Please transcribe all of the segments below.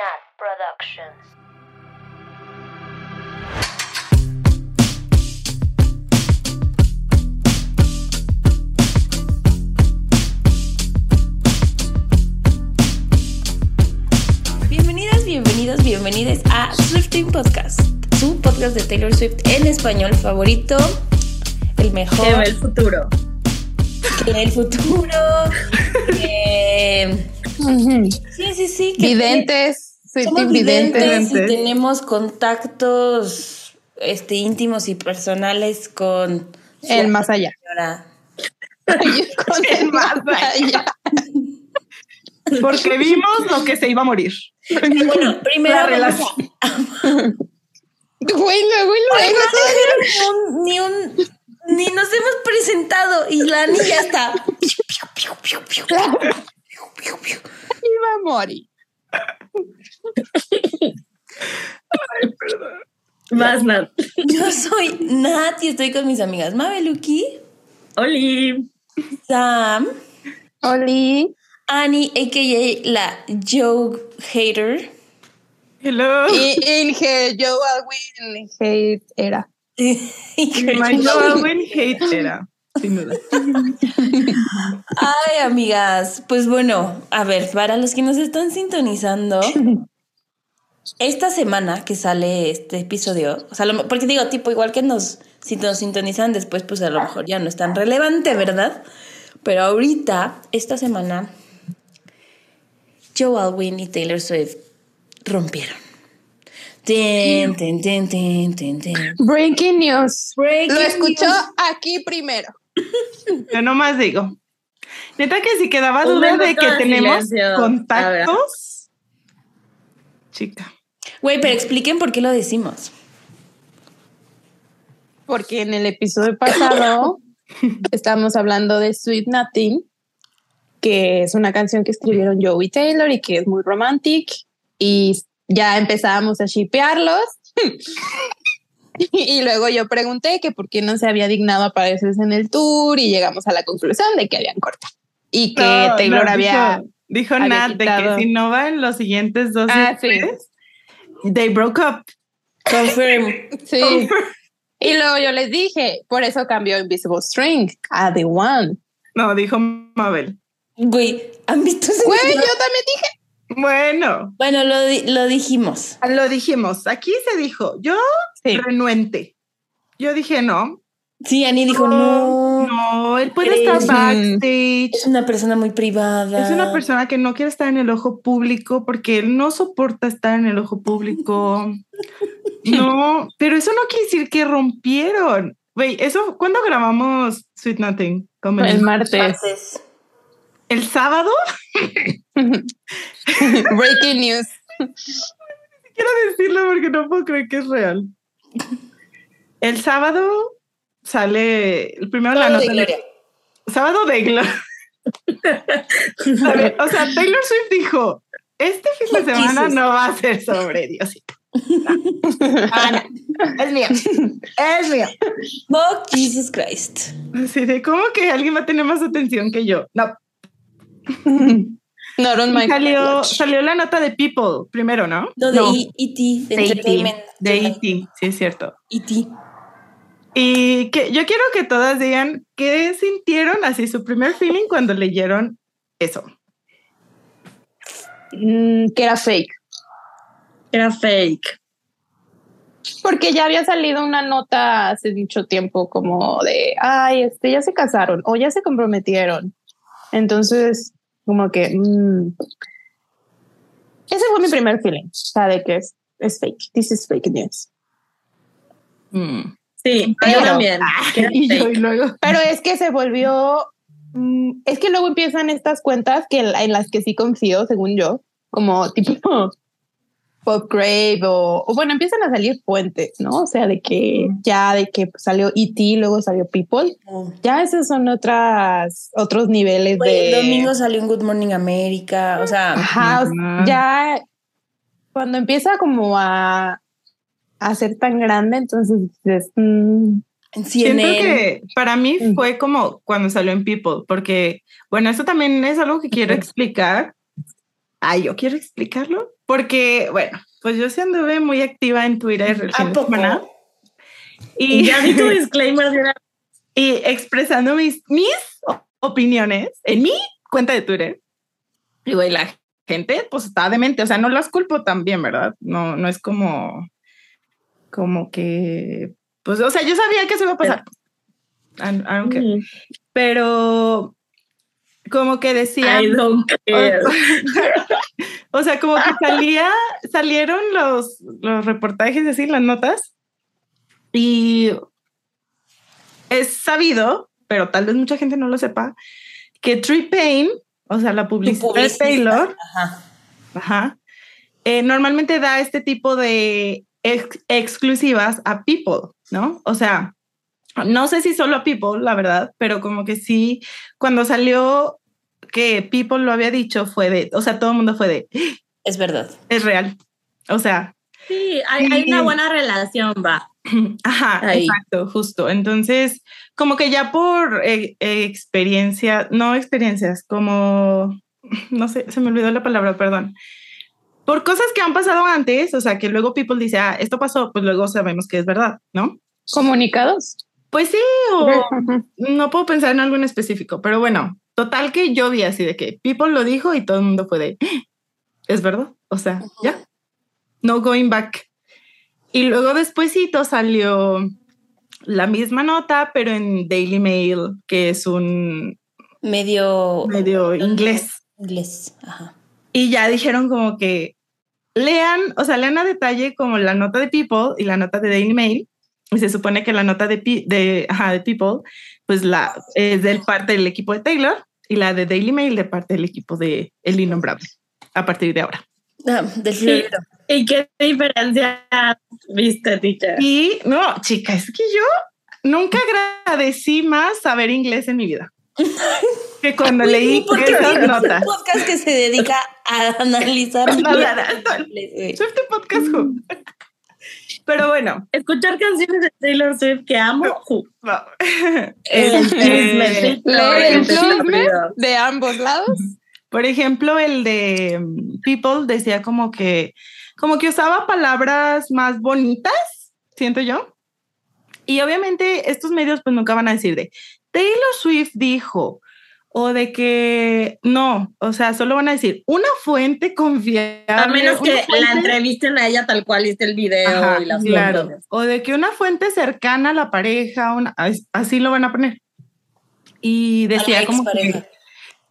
Nat Productions. Bienvenidas, bienvenidos, bienvenidas a Swifting Podcast, su podcast de Taylor Swift en español favorito, el mejor. Que ve el futuro. Que ve el futuro. que- Sí, sí, sí. que Videntes, Swifting somos videntes. videntes y tenemos contactos este, íntimos y personales con El más allá. señora. Con el más allá. Porque vimos lo que se iba a morir. Bueno, primero relación. Güey, luego luego. ni un, ni un, ni nos hemos presentado y la niña está. Iba a morir. Más Nat. Yo soy Nat y estoy con mis amigas Mabeluki, Oli. Sam, Oli. Annie, a.k.a. la Joe Hater. Hello. Y Inge, Joe Alwyn, Hate era. Joe hate era, sin duda. Ay, amigas, pues bueno, a ver, para los que nos están sintonizando, esta semana que sale este episodio, o sea, lo- porque digo, tipo, igual que nos, si nos sintonizan después, pues a lo mejor ya no es tan relevante, ¿verdad? Pero ahorita, esta semana, Joe Alwyn y Taylor Swift rompieron. Tin, tin, tin. Breaking news. Breaking Lo escuchó news. aquí primero. Yo nomás digo. Neta que si quedaba duda de que de tenemos silencio. contactos. Chica. Güey, pero expliquen por qué lo decimos. Porque en el episodio pasado estábamos hablando de Sweet Nothing, que es una canción que escribieron Joe y Taylor y que es muy romantic. Y ya empezábamos a shipearlos. y luego yo pregunté que por qué no se había dignado a aparecerse en el tour y llegamos a la conclusión de que habían cortado. Y que No, Taylor no, había... Dijo, dijo había Nat de quitado. que si no va en los siguientes dos Ah, sí. meses, they broke up. Confirm. Sí. Y luego yo les dije, por eso cambió Invisible String a The One. No, dijo Mabel. Güey, ¿han visto ese Güey, yo también dije. Bueno, Bueno, lo, lo dijimos. lo dijimos. Aquí se dijo. Yo Sí. renuente. Yo dije no. Sí, Annie dijo, no, No, él puede ¿Crees? estar backstage. es una persona muy privada. Es una persona que no quiere estar en el ojo público porque él no soporta estar en el ojo público. No, pero eso no quiere decir que rompieron. Güey, eso, ¿cuándo grabamos Sweet Nothing? El el, martes. Martes. El sábado. Breaking news. Quiero decirlo porque no puedo creer que es real. El sábado sale el primero la Todo de nota. Gloria. Sábado de gloria. O sea, Taylor Swift dijo, este fin de semana Jesus. no va a ser sobre Diosito. Ah, no. Es mío. Es mío. Oh, Jesus Christ. Así de, ¿cómo que alguien va a tener más atención que yo? No. No, don't mind. Salió, salió la nota de People primero, ¿no? No, de No, E- E.T., de E.T., Entertainment. de E.T., sí, es cierto. E.T. Y que yo quiero que todas digan qué sintieron así su primer feeling cuando leyeron eso. Mm, que era fake. Era fake. Porque ya había salido una nota hace mucho tiempo como de, ay, este, ya se casaron o ya se comprometieron. Entonces, como que... mm, ese fue mi primer feeling. O sea, de que es, es fake. This is fake news. Sí, Pero- yo también. era Y yo, y luego, Pero es que se volvió. mm, es que luego empiezan estas cuentas que en las que sí confío, según yo, como tipo Pop Grave o, o bueno, empiezan a salir fuentes, ¿no? O sea, de que ya de que salió E.T., luego salió People. Oh. Ya esos son otras, otros niveles Güey, de. el domingo salió un Good Morning America. O sea, Ajá, ya cuando empieza como a, a ser tan grande, entonces dices, mm, en siento que para mí Mm. fue como cuando salió en People, porque, bueno, eso también es algo que quiero explicar. Ay, yo quiero explicarlo porque, bueno, pues yo sí anduve muy activa en Twitter el semana. Y ya vi tu disclaimer de y expresando mis, mis opiniones en mi cuenta de Twitter. Y güey, la gente pues está demente, o sea, no las culpo también, ¿verdad? No, no es como, como que, pues, o sea, yo sabía que eso iba a pasar. I, I don't care. Mm, Pero como que decía, I don't care. o sea, como que salía, salieron los, los reportajes así, las notas, y es sabido, pero tal vez mucha gente no lo sepa, que Tree Payne, o sea, la publicidad de publicista. Taylor, Ajá. ajá, eh, normalmente da este tipo de ex- exclusivas a People, ¿no? O sea, no sé si solo a People, la verdad, pero como que sí, cuando salió que People lo había dicho, fue de, o sea, todo el mundo fue de, Es verdad. es real. O sea, Sí, hay, hay una buena relación, va. ajá, Ahí. exacto, justo. Entonces, como que ya por eh, eh, experiencia, no experiencias, como, no sé, se me olvidó la palabra, perdón. Por cosas que han pasado antes, o sea, que luego people dice, ah, esto pasó, pues luego sabemos que es verdad, ¿no? Comunicados. Pues sí, o no puedo pensar en algo en específico, pero bueno, total que yo vi así de que people lo dijo y todo el mundo fue de, "Ah, es verdad, o sea, ya, no going back. Y luego despuésito salió la misma nota, pero en Daily Mail, que es un Medio medio inglés. inglés. Ajá. Y ya dijeron como que lean, o sea, lean a detalle como la nota de People y la nota de Daily Mail. Y se supone que la nota de, de, ajá, de People, pues la es del parte del equipo de Taylor y la de Daily Mail de parte del equipo de El Innombrable a partir de ahora. Ah, del. ¿Y qué diferencia viste, teacher? Y no, chica, es que yo nunca agradecí más saber inglés en mi vida que cuando leí esas un podcast que se dedica a analizar. No, no, no, podcast. Pero bueno, Escuchar canciones de Taylor Swift que amo. ju. no. El chisme, el chisme de ambos lados. Por ejemplo, el de mm, People decía como que, como que usaba palabras más bonitas, siento yo. Y obviamente estos medios pues nunca van a decir de Taylor Swift dijo o de que no, o sea, solo van a decir una fuente confiable. A menos que fuente- la entrevisten a ella tal cual viste el video Ajá, y las claro. O de que una fuente cercana a la pareja, una- as- así lo van a poner. Y decía como que,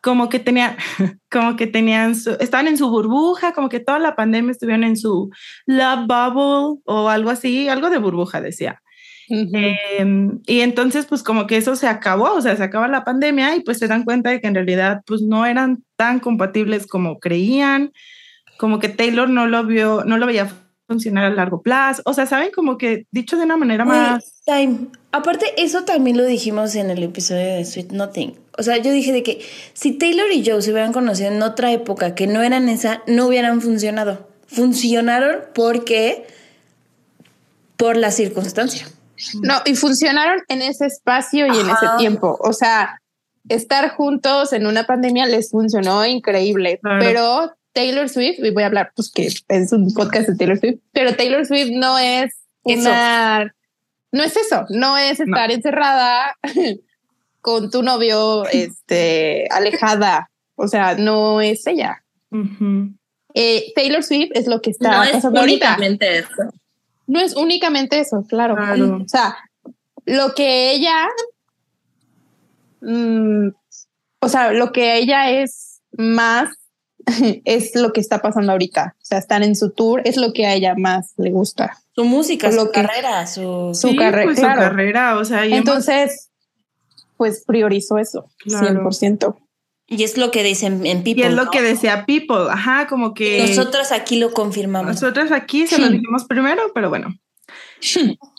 como que tenían, como que tenían, su- estaban en su burbuja, como que toda la pandemia estuvieron en su love bubble o algo así, algo de burbuja decía. Em, y entonces, pues como que eso se acabó, o sea, se acaba la pandemia y pues se dan cuenta de que en realidad pues no eran tan compatibles como creían, como que Taylor no lo vio, no lo veía funcionar a largo plazo, o sea, saben como que dicho de una manera Güey, más... time. Aparte, eso también lo dijimos en el episodio de Sweet Nothing. O sea, yo dije de que si Taylor y Joe se hubieran conocido en otra época que no eran esa, no hubieran funcionado. Funcionaron porque por la circunstancia. No, y funcionaron en ese espacio y en ese tiempo. O sea, estar juntos en una pandemia les funcionó increíble, Claro. pero Taylor Swift, y voy a hablar, pues que es un podcast de Taylor Swift, pero Taylor Swift no es Eso. no es eso, no es estar encerrada con tu novio, este, alejada. O sea, no es ella. Eh, Taylor Swift es lo que está No es pasando ahorita. eso. No es únicamente eso, claro. Claro. O sea, lo que ella, mm, o sea, lo que ella es más es lo que está pasando ahorita. O sea, están en su tour, es lo que a ella más le gusta. Su música, Lo su que- carrera, su... Su Sí, pues, claro. su carrera, o sea, hemos- Entonces, pues priorizó eso, Claro. 100%. Y es lo que dicen en People. y es lo ¿no? que decía People, ajá, como que... Nosotros aquí lo confirmamos. Nosotros aquí se lo Hmm. dijimos primero, pero bueno.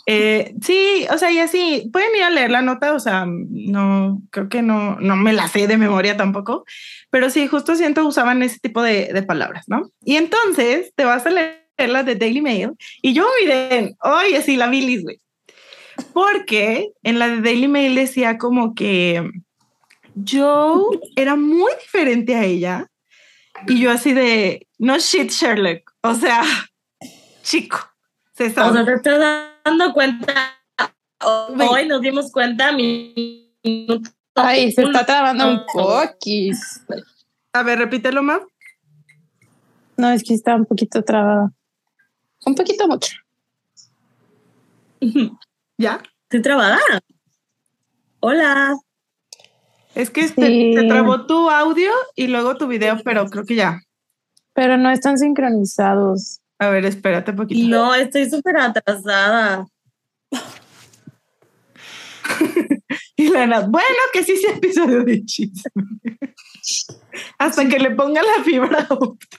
Eh, sí, o sea, y así, pueden ir a leer la nota, o sea, no, creo que no, no me la sé de memoria tampoco, pero sí, justo siento usaban ese tipo de, de palabras, ¿no? Y entonces te vas a leer la de Daily Mail y yo miren, oye, sí, la bilis, güey. Porque en la de Daily Mail decía como que Joe era muy diferente a ella Y yo así de, no shit, Sherlock. O sea, chico, se O sabe. sea, te estás dando cuenta. Hoy nos dimos cuenta. Mi Ay, se está trabando un poquis. A ver, repítelo más. No, es que está un poquito trabada. Un poquito mucho. ¿Ya? Estoy trabada. Hola. Es que Sí. se trabó tu audio y luego tu video, pero creo que ya. Pero no están sincronizados. A ver, espérate un poquito. No, estoy súper atrasada. Y Lana, bueno, que sí sea episodio de chisme. Hasta que le ponga la fibra óptica.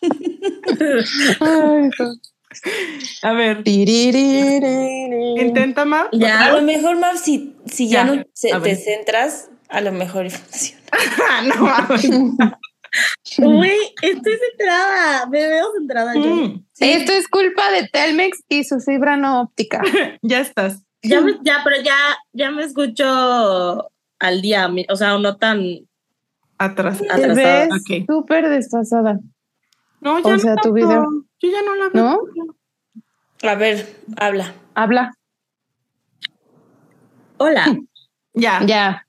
A ver, intenta más. A Ya. lo mejor, Mav, si, si ya, Ya, no se- a te centras, a lo mejor funciona. Ah, no. Uy, estoy centrada. Me veo centrada yo. Mm, Esto es culpa de Telmex y su fibra no óptica. ya estás. Ya, me- ya, pero ya, ya me escucho al día. O sea, no tan. Atrás. Te Atrasada, ves ok. súper desfasada, No, O sea, tu video. Yo ya no la veo. ¿no? A ver, habla. Habla. Hola. Ya, ya,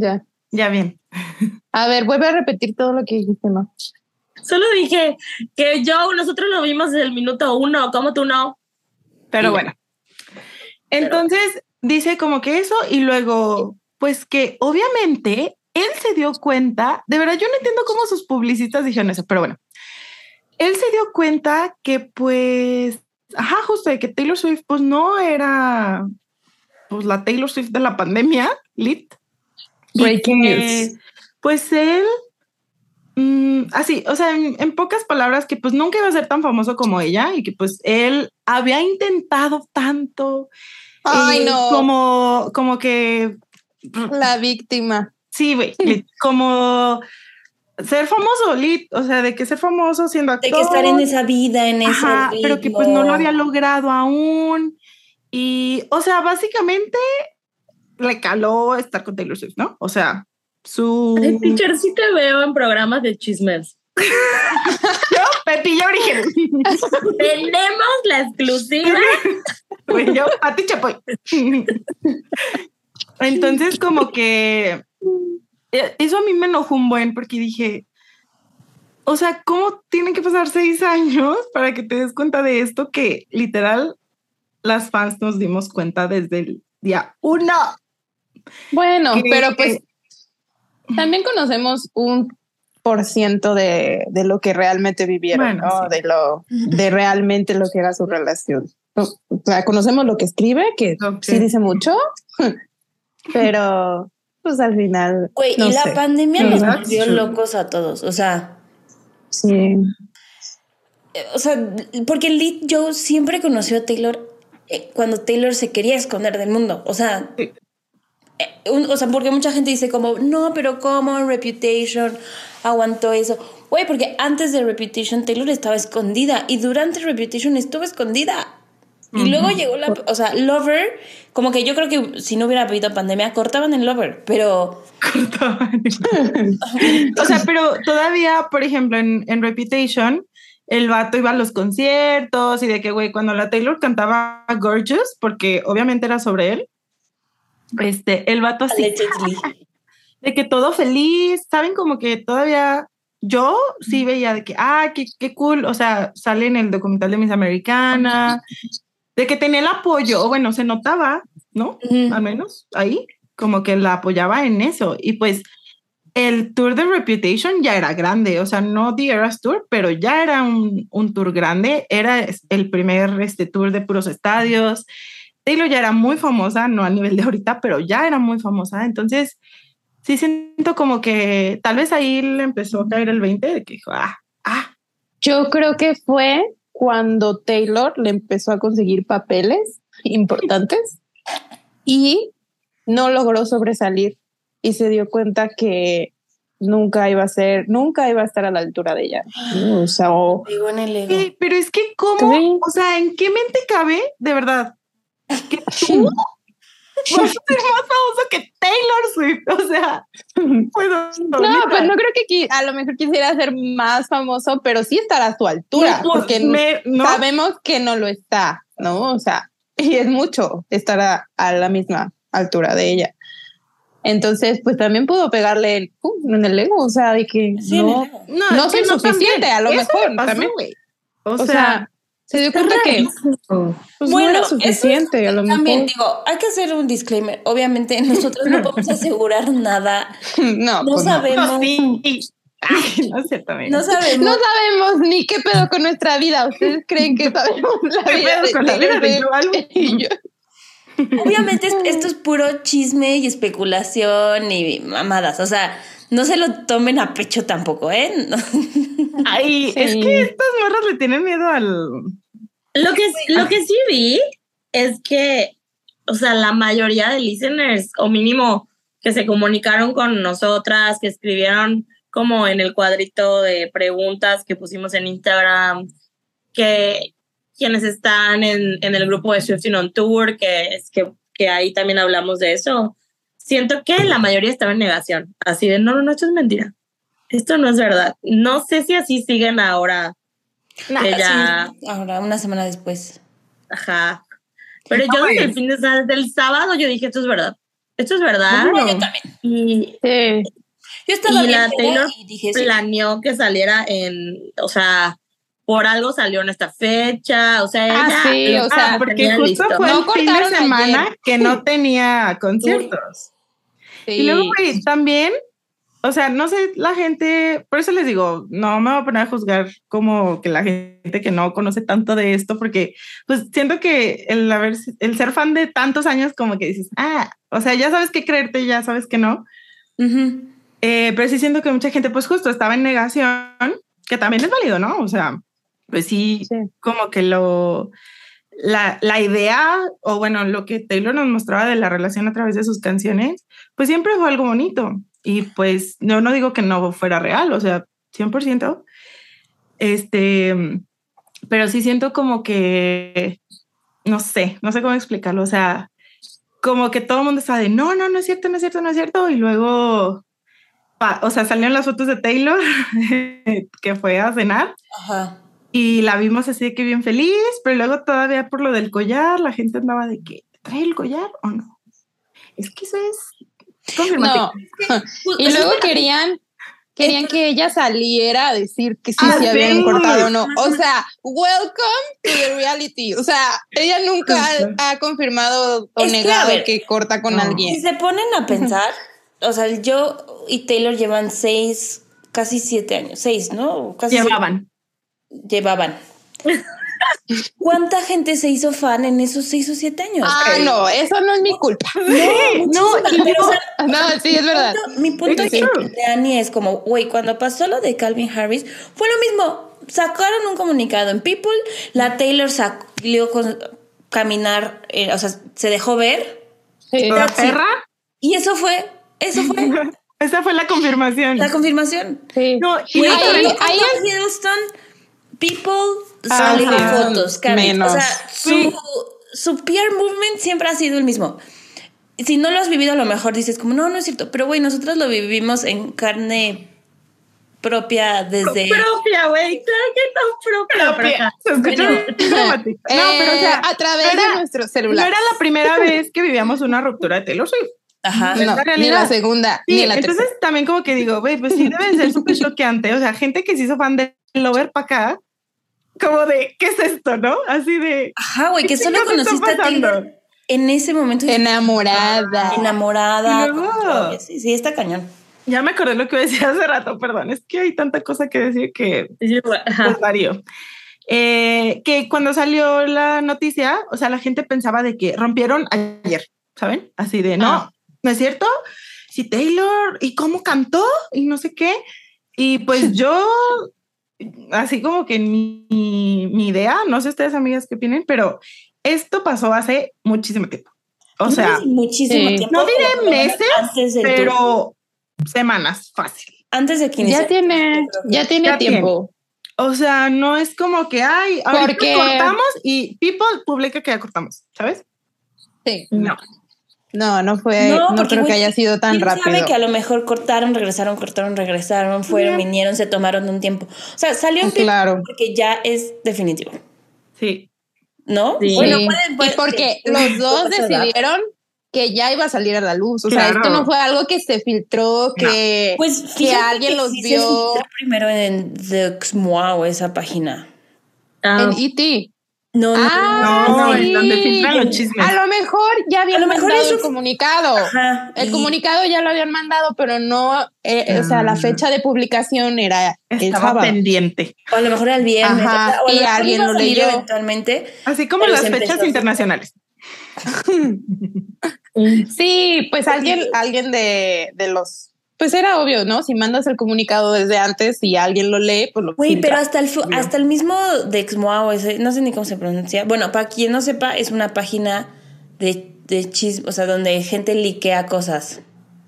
Ya, ya. bien. A ver, vuelve a repetir todo lo que dijiste, ¿no? Solo dije que yo, nosotros lo vimos desde el minuto uno. ¿Cómo tú no? Pero bueno. Entonces dice como que eso y luego, pues que obviamente él se dio cuenta, de verdad yo no entiendo cómo sus publicistas dijeron eso, pero bueno, él se dio cuenta que pues, ajá, justo de que Taylor Swift pues no era pues la Taylor Swift de la pandemia, lit. Breaking que, news. Pues él, mm, así, o sea, en, en pocas palabras, que pues nunca iba a ser tan famoso como ella y que pues él había intentado tanto. Ay, eh, no. Como, como que, La víctima. sí, güey, como ser famoso, lit, o sea, de que ser famoso siendo De actor. que estar en esa vida, en ese Ajá, pero que pues no lo había logrado aún. Y, o sea, básicamente le caló estar con Taylor Swift, ¿no? O sea, su... Ay, teacher, sí te veo en programas de chismes. Yo, Pepilla original. Tenemos la exclusiva. Güey, yo, Pati Chapoy. Entonces, como que eh, eso a mí me enojó un buen porque dije, o sea, ¿cómo tienen que pasar seis años para que te des cuenta de esto que literal las fans nos dimos cuenta desde el día uno? Bueno, Que- pero pues también conocemos un por ciento de, de lo que realmente vivieron, Bueno, ¿no? sí. de lo de realmente lo que era su relación. O sea, conocemos lo que escribe, que Ok. sí dice mucho, pero pues al final. Güey, no y la sé. pandemia No, nos volvió locos a todos. O sea, Sí. eh, o sea, porque Lee Joe siempre conoció a Taylor eh, cuando Taylor se quería esconder del mundo. O sea, Sí. Eh, un- o sea, porque mucha gente dice como, no, pero ¿cómo Reputation aguantó eso? Güey, porque antes de Reputation Taylor estaba escondida y durante Reputation estuvo escondida. Y luego llegó la, o sea, Lover, como que yo creo que si no hubiera habido pandemia, cortaban el Lover, pero o sea, pero todavía, por ejemplo, en, en Reputation, el vato iba a los conciertos y de que, güey, cuando la Taylor cantaba Gorgeous, porque obviamente era sobre él, este, el vato así, de que todo feliz, ¿saben? Como que todavía yo sí veía de que, ah, qué, qué cool, o sea, sale en el documental de Miss Americana, de que tenía el apoyo, o bueno, se notaba, ¿no? Ujú. al menos ahí, como que la apoyaba en eso. Y pues el tour de Reputation ya era grande, o sea, no The Eras Tour, pero ya era un, un tour grande, era el primer este, tour de puros estadios. Taylor ya era muy famosa, no a nivel de ahorita, pero ya era muy famosa. Entonces, sí siento como que tal vez ahí le empezó a caer el 20 de que dijo, ah, ah, Yo creo que fue cuando Taylor le empezó a conseguir papeles importantes y no logró sobresalir y se dio cuenta que nunca iba a ser, nunca iba a estar a la altura de ella. O sea, o- Digo en el ego. Sí, pero es que cómo, o sea, ¿en qué mente cabe de verdad que tú Vas a ser más famoso que Taylor Swift. O sea, puedo. No, pues no creo que a lo mejor quisiera ser más famoso, pero sí estar a su altura, No, porque me- no. sabemos que no lo está, ¿no? O sea, y es mucho estar a, a la misma altura de ella. Entonces, pues también pudo pegarle el, uh, en el ego, o sea, de que Sí, no. No, no soy suficiente, a lo Eso mejor pasó, también. güey. O, O sea, sea, se dio cuenta que pues, Bueno, no era eso suficiente, a lo También mejor. digo, hay que hacer un disclaimer. Obviamente nosotros no podemos asegurar nada. no, No pues sabemos. no, sí. Ay, no es amiga. No sabemos. No sabemos ni qué pedo con nuestra vida. ¿Ustedes creen que sabemos la ¿Qué vida pedo de con la vida de yo- Obviamente es- esto es puro chisme y especulación y mamadas. O sea, no se lo tomen a pecho tampoco, ¿eh? Ay, Sí. es que estas morras le tienen miedo al. Lo que, lo que sí vi es que, o sea, la mayoría de listeners, o mínimo que se comunicaron con nosotras, que escribieron como en el cuadrito de preguntas que pusimos en Instagram, que quienes están en, en el grupo de Swifting on Tour, que es que, que ahí también hablamos de eso, siento que la mayoría estaba en negación, así de, no, no, no, esto es mentira. Esto no es verdad. No sé si así siguen ahora. que ya- Sí, ahora, una semana después. Ajá. Pero yo desde el fin de semana, desde el sábado, yo dije, esto es verdad. Esto es verdad. No, yo también. Y Sí. Yo estaba Y la Taylor y dije, sí. planeó que saliera en, o sea, por algo salió en esta fecha, o sea, Ah, ella sí, lo o sea, porque justo listo. fue No el fin de semana ayer. que no tenía conciertos. Sí. Y luego, güey, también, o sea, no sé, la gente, por eso les digo, no me voy a poner a juzgar como que la gente que no conoce tanto de esto, porque pues siento que el, haber, el ser fan de tantos años, como que dices, ah, o sea, ya sabes qué creerte, ya sabes que no. Ujú. Eh, pero sí siento que mucha gente, pues justo estaba en negación, que también es válido, ¿no? O sea, pues sí, Sí. como que lo, la, la idea, o bueno, lo que Taylor nos mostraba de la relación a través de sus canciones, pues siempre fue algo bonito. Y pues yo no digo que no fuera real, o sea, 100%. Este, pero sí siento como que, no sé, no sé cómo explicarlo, o sea, como que todo el mundo está de, no, no, no es cierto, no es cierto, no es cierto, y luego, pa- o sea, salieron las fotos de Taylor, que fue a cenar, Ajá. Y la vimos así de que bien feliz, pero luego todavía por lo del collar, la gente andaba de que, ¿trae el collar o no? Es que eso es confirmativo. No. Y luego querían, querían que ella saliera a decir que sí Ah, se habían sí. cortado o no. O sea, welcome to the reality. O sea, ella nunca ha, ha confirmado o Es que, a negado ver, que corta con no. Si alguien. se ponen a pensar, o sea, yo y Taylor llevan seis, casi siete años, seis, ¿no? Casi Llevaban. Llevaban. ¿Cuánta gente se hizo fan en esos seis o siete años? Ah, no, eso no es mi culpa. no, Muchísimas, y pero, o sea, No, sí, es verdad. mi punto Es de true. de Annie es como, güey, cuando pasó lo de Calvin Harris, fue lo mismo. Sacaron un comunicado en People, la Taylor salió con caminar, eh, o sea, se dejó ver, Sí. ¿La Sí. perra? y eso fue, eso fue Esa fue la confirmación. la confirmación. Sí. No, y ahí- ahí Houston, People Ah, salen fotos. Menos. O sea, su, su PR movement siempre ha sido el mismo. Si no lo has vivido, a lo mejor dices como, no, no es cierto. Pero, güey, nosotros lo vivimos en carne propia desde... Propia, güey, claro que no propia. dramático. No, pero o Eh, sea, a través era- de nuestro no celular. era la primera vez que vivíamos una ruptura de Taylor Swift. Ajá. No, la ni la segunda, Sí, ni la entonces tercera. también como que digo, güey, pues sí debe ser súper choqueante. O sea, gente que se hizo fan de Lover para acá, como de, ¿qué es esto, no? Así de... Ajá, güey, que ¿qué solo conociste a pasando? Taylor en ese momento. Enamorada. Enamorada. Luego- con todo. Sí, sí, está cañón. Ya me acordé lo que decía hace rato, perdón, es que hay tanta cosa que decir que pues varió. Eh, que cuando salió la noticia, o sea, la gente pensaba de que rompieron ayer, ¿saben? Así de, no, Ah. ¿no es cierto? Si Taylor, ¿y cómo cantó? Y no sé qué. Y pues yo, así como que mi, mi idea, no sé ustedes amigas qué opinen, pero esto pasó hace muchísimo tiempo. O sea, muchísimo sí. tiempo. no diré meses, pero semanas, fácil. Antes de que Ya tiene, ya tiene Ya tiempo. O sea, no es como que, ay, ahorita Porque- cortamos y People publica que ya cortamos, ¿sabes? Sí. No. No, no fue, no, porque, creo que haya sido tan ¿quién rápido. sabe que a lo mejor cortaron, regresaron, cortaron, regresaron, fueron, vinieron, se tomaron un tiempo. O sea, salió en Claro. porque ya es definitivo, Sí. ¿no? Sí. Bueno, pueden- pueden- y porque sí. los dos decidieron que ya iba a salir a la luz. O sea, esto no fue algo que se filtró, que, Pues que alguien que los sí se vio filtró primero en The Xmoa esa página. Ah, en E.T. No, no, Ah, No, sí. en donde filtran los chismes. A lo mejor ya habían A lo mejor mandado eso el comunicado. Ajá, El y- comunicado ya lo habían mandado, pero no, eh, o sea, la Ah. fecha de publicación era Estaba pendiente. O a lo mejor era el viernes. Ajá, o y mejor alguien lo leyó. eventualmente. Así como las fechas empezó internacionales. Sí, pues alguien, alguien de, de los, pues era obvio, ¿no? Si mandas el comunicado desde antes y alguien lo lee, pues lo Güey, filtra. pero hasta el, fu- hasta el mismo de Xmoa, o ese, no sé ni cómo se pronuncia. Bueno, para quien no sepa, es una página de, de chisme, o sea, donde gente liquea cosas.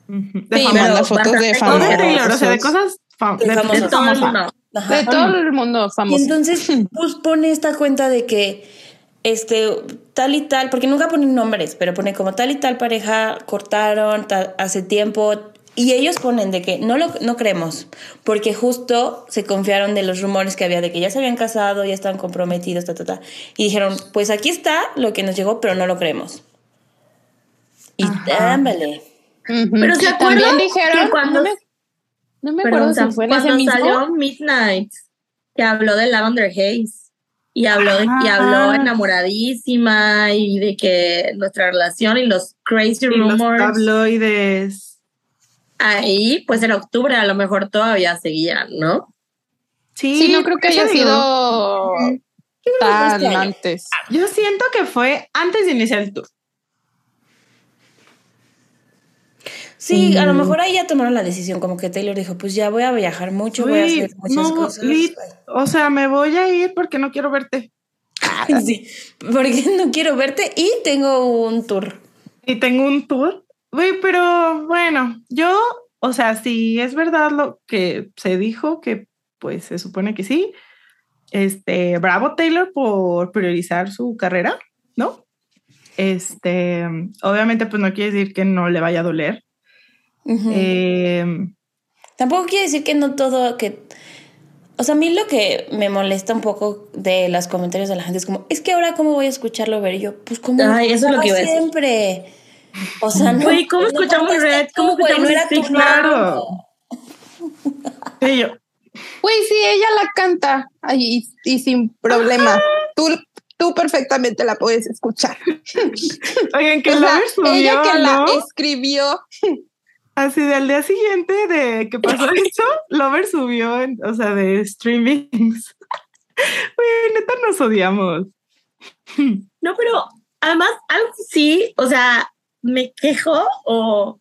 De Sí, famosos. manda fotos de No de famosos. Taylor, o sea, de cosas fam- De famosos. todo el mundo. Ajá. de todo el mundo Y famoso. entonces, pues pone esta cuenta de que este tal y tal, porque nunca ponen nombres, pero pone como tal y tal pareja cortaron tal- hace tiempo y ellos ponen de que no lo no creemos, porque justo se confiaron de los rumores que había de que ya se habían casado, ya estaban comprometidos, ta ta ta, y dijeron, pues aquí está lo que nos llegó, pero no lo creemos. Y Ajá. ámbale. Ujú. Pero se también acuerdan dijeron, que cuando- no me, no me acuerdo si fue en ese cuando mismo. salió Midnight, que habló de Lavender Haze y habló, de, y Ah. habló enamoradísima y de que nuestra relación y los crazy Y los rumors tabloides. Ahí, pues en octubre a lo mejor todavía seguían, ¿no? Sí, Sí, no creo que haya sido tan este antes. Yo siento que fue antes de iniciar el tour. Sí, a lo Mm. mejor ahí ya tomaron la decisión, como que Taylor dijo, pues ya voy a viajar mucho, voy a hacer muchas no, cosas. O sea, me voy a ir porque no quiero verte. Sí, porque no quiero verte y tengo un tour. Y tengo un tour. Güey, pero bueno, yo, o sea, si es verdad lo que se dijo, que pues se supone que sí, este, bravo Taylor por priorizar su carrera, ¿no? Este, obviamente pues no quiere decir que no le vaya a doler. Ujú. Eh, Tampoco quiere decir que no todo, que... O sea, a mí lo que me molesta un poco de los comentarios de la gente es como, es que ahora cómo voy a escucharlo ver Y yo, pues como Ay, eso es lo que iba a decir. O sea, no. Güey, ¿cómo no escuchamos Red? ¿Cómo tú, güey, escuchamos no? Claro. sí, yo, Güey, sí, ella la canta ahí y, y sin problema. Tú, tú perfectamente la puedes escuchar. oigan, que O sea, subió, ella que la escribió. Así de al día siguiente de que pasó eso, Lover subió, en- o sea, de streamings. Güey, neta nos odiamos. No, pero además, algo sí, o sea, me quejo o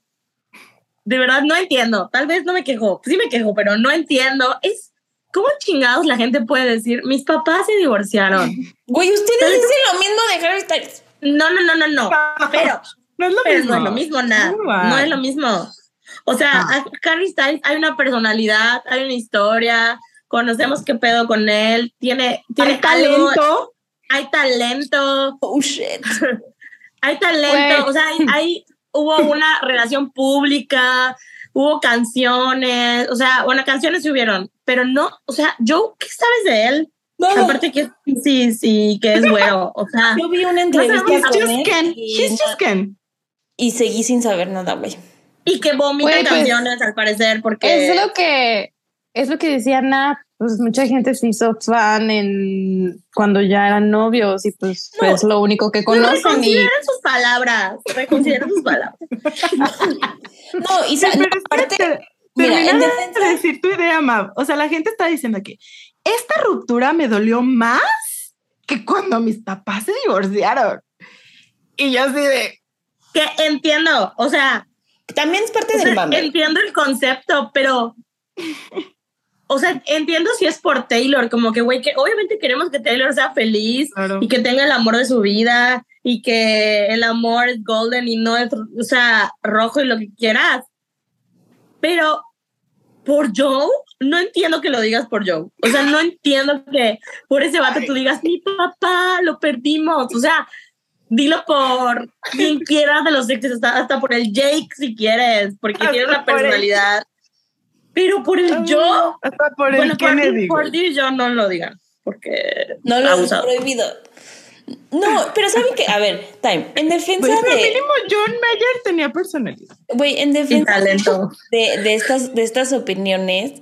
de verdad no entiendo. Tal vez no me quejo, sí me quejo, pero no entiendo. Es cómo chingados la gente puede decir, mis papás se divorciaron. Güey, ustedes dicen lo mismo de Harry Styles. No, no, no, no, no. Pero, No es lo pero mismo. no es lo mismo, nada. No es lo mismo. O sea, a Harry Styles hay una personalidad, hay una historia, conocemos qué pedo con él, tiene, tiene Hay talento. hay talento, Oh, shit. hay talento, o sea, hay, hay- hubo una relación pública, hubo canciones, o sea, bueno, canciones se hubieron, pero no, o sea, yo, ¿qué sabes de él? No, Aparte que sí, sí, que es güero, o sea, yo vi una No sabemos, entrevista He's con just él Ken. y, He's just Ken. y seguí sin saber nada, güey. y que vomita pues, canciones al parecer, porque Es lo que es lo que decía Ana, pues mucha gente se hizo fan en cuando ya eran novios y pues No. es lo único que No, conocen y reconsideren sus palabras, reconsideren sus palabras. No, y Pero no, aparte, mira, en termina defensa, de decir tu idea, Mav. O sea, la gente está diciendo que esta ruptura me dolió más que cuando mis papás se divorciaron. Y yo así de, Que entiendo, o sea, también es parte o sea, del mame. entiendo el concepto, pero o sea, entiendo si es por Taylor, como que güey, que obviamente queremos que Taylor sea feliz claro. y que tenga el amor de su vida y que el amor es golden y no es, o sea, rojo y lo que quieras. Pero por Joe, no entiendo que lo digas por Joe. O sea, no entiendo que por ese vato tú digas, mi papá, lo perdimos. O sea, Dilo por quien quiera de los exes, hasta, hasta por el Jake si quieres, porque Hasta tiene una personalidad. Pero por el Ah, yo, Hasta por el bueno, por, Kennedy. por ti yo no lo digan, porque No lo has abusado. prohibido. No, pero ¿saben qué? A ver, Time, en defensa pero de... mínimo John Mayer tenía personalidad. Güey, en defensa talento. de, de estas, de estas opiniones,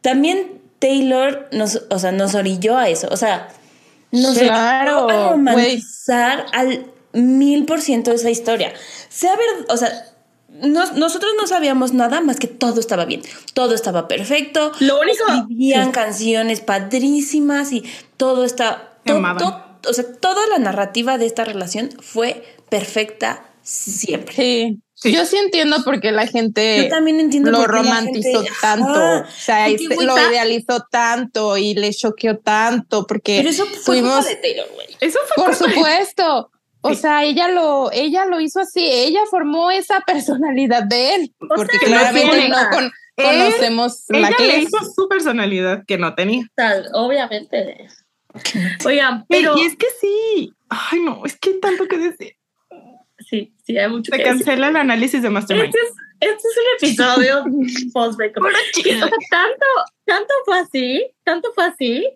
también Taylor nos, o sea, nos orilló a eso. O sea, nos Claro, orilló a romantizar al mil por ciento esa historia. Sea ver, o sea, nos- nosotros no sabíamos nada más que todo estaba bien, todo estaba perfecto. Lo único- escribían canciones padrísimas y todo está, to- o sea, toda la narrativa de esta relación fue perfecta siempre. Sí. Sí. Yo sí entiendo por qué la gente Yo también entiendo lo romantizó gente- tanto, Ajá. o sea, este- lo idealizó tanto y le choqueó tanto porque Pero eso fue culpa de Taylor, güey. Eso fue por culpa de- supuesto, o sea, ella lo, ella lo hizo así, ella formó esa personalidad de él, porque sea, claramente no con- Él- conocemos la Ella que le hizo su personalidad que no tenía. Tal, obviamente. Oigan, pero Pero, y es que sí. Ay, no, es que hay tanto que decir. sí, sí, hay mucho Se que decir. cancela el análisis de Mastermind. Este es, este es un episodio post breakup. Puro O chisme. sea, tanto, tanto fue así, tanto fue así,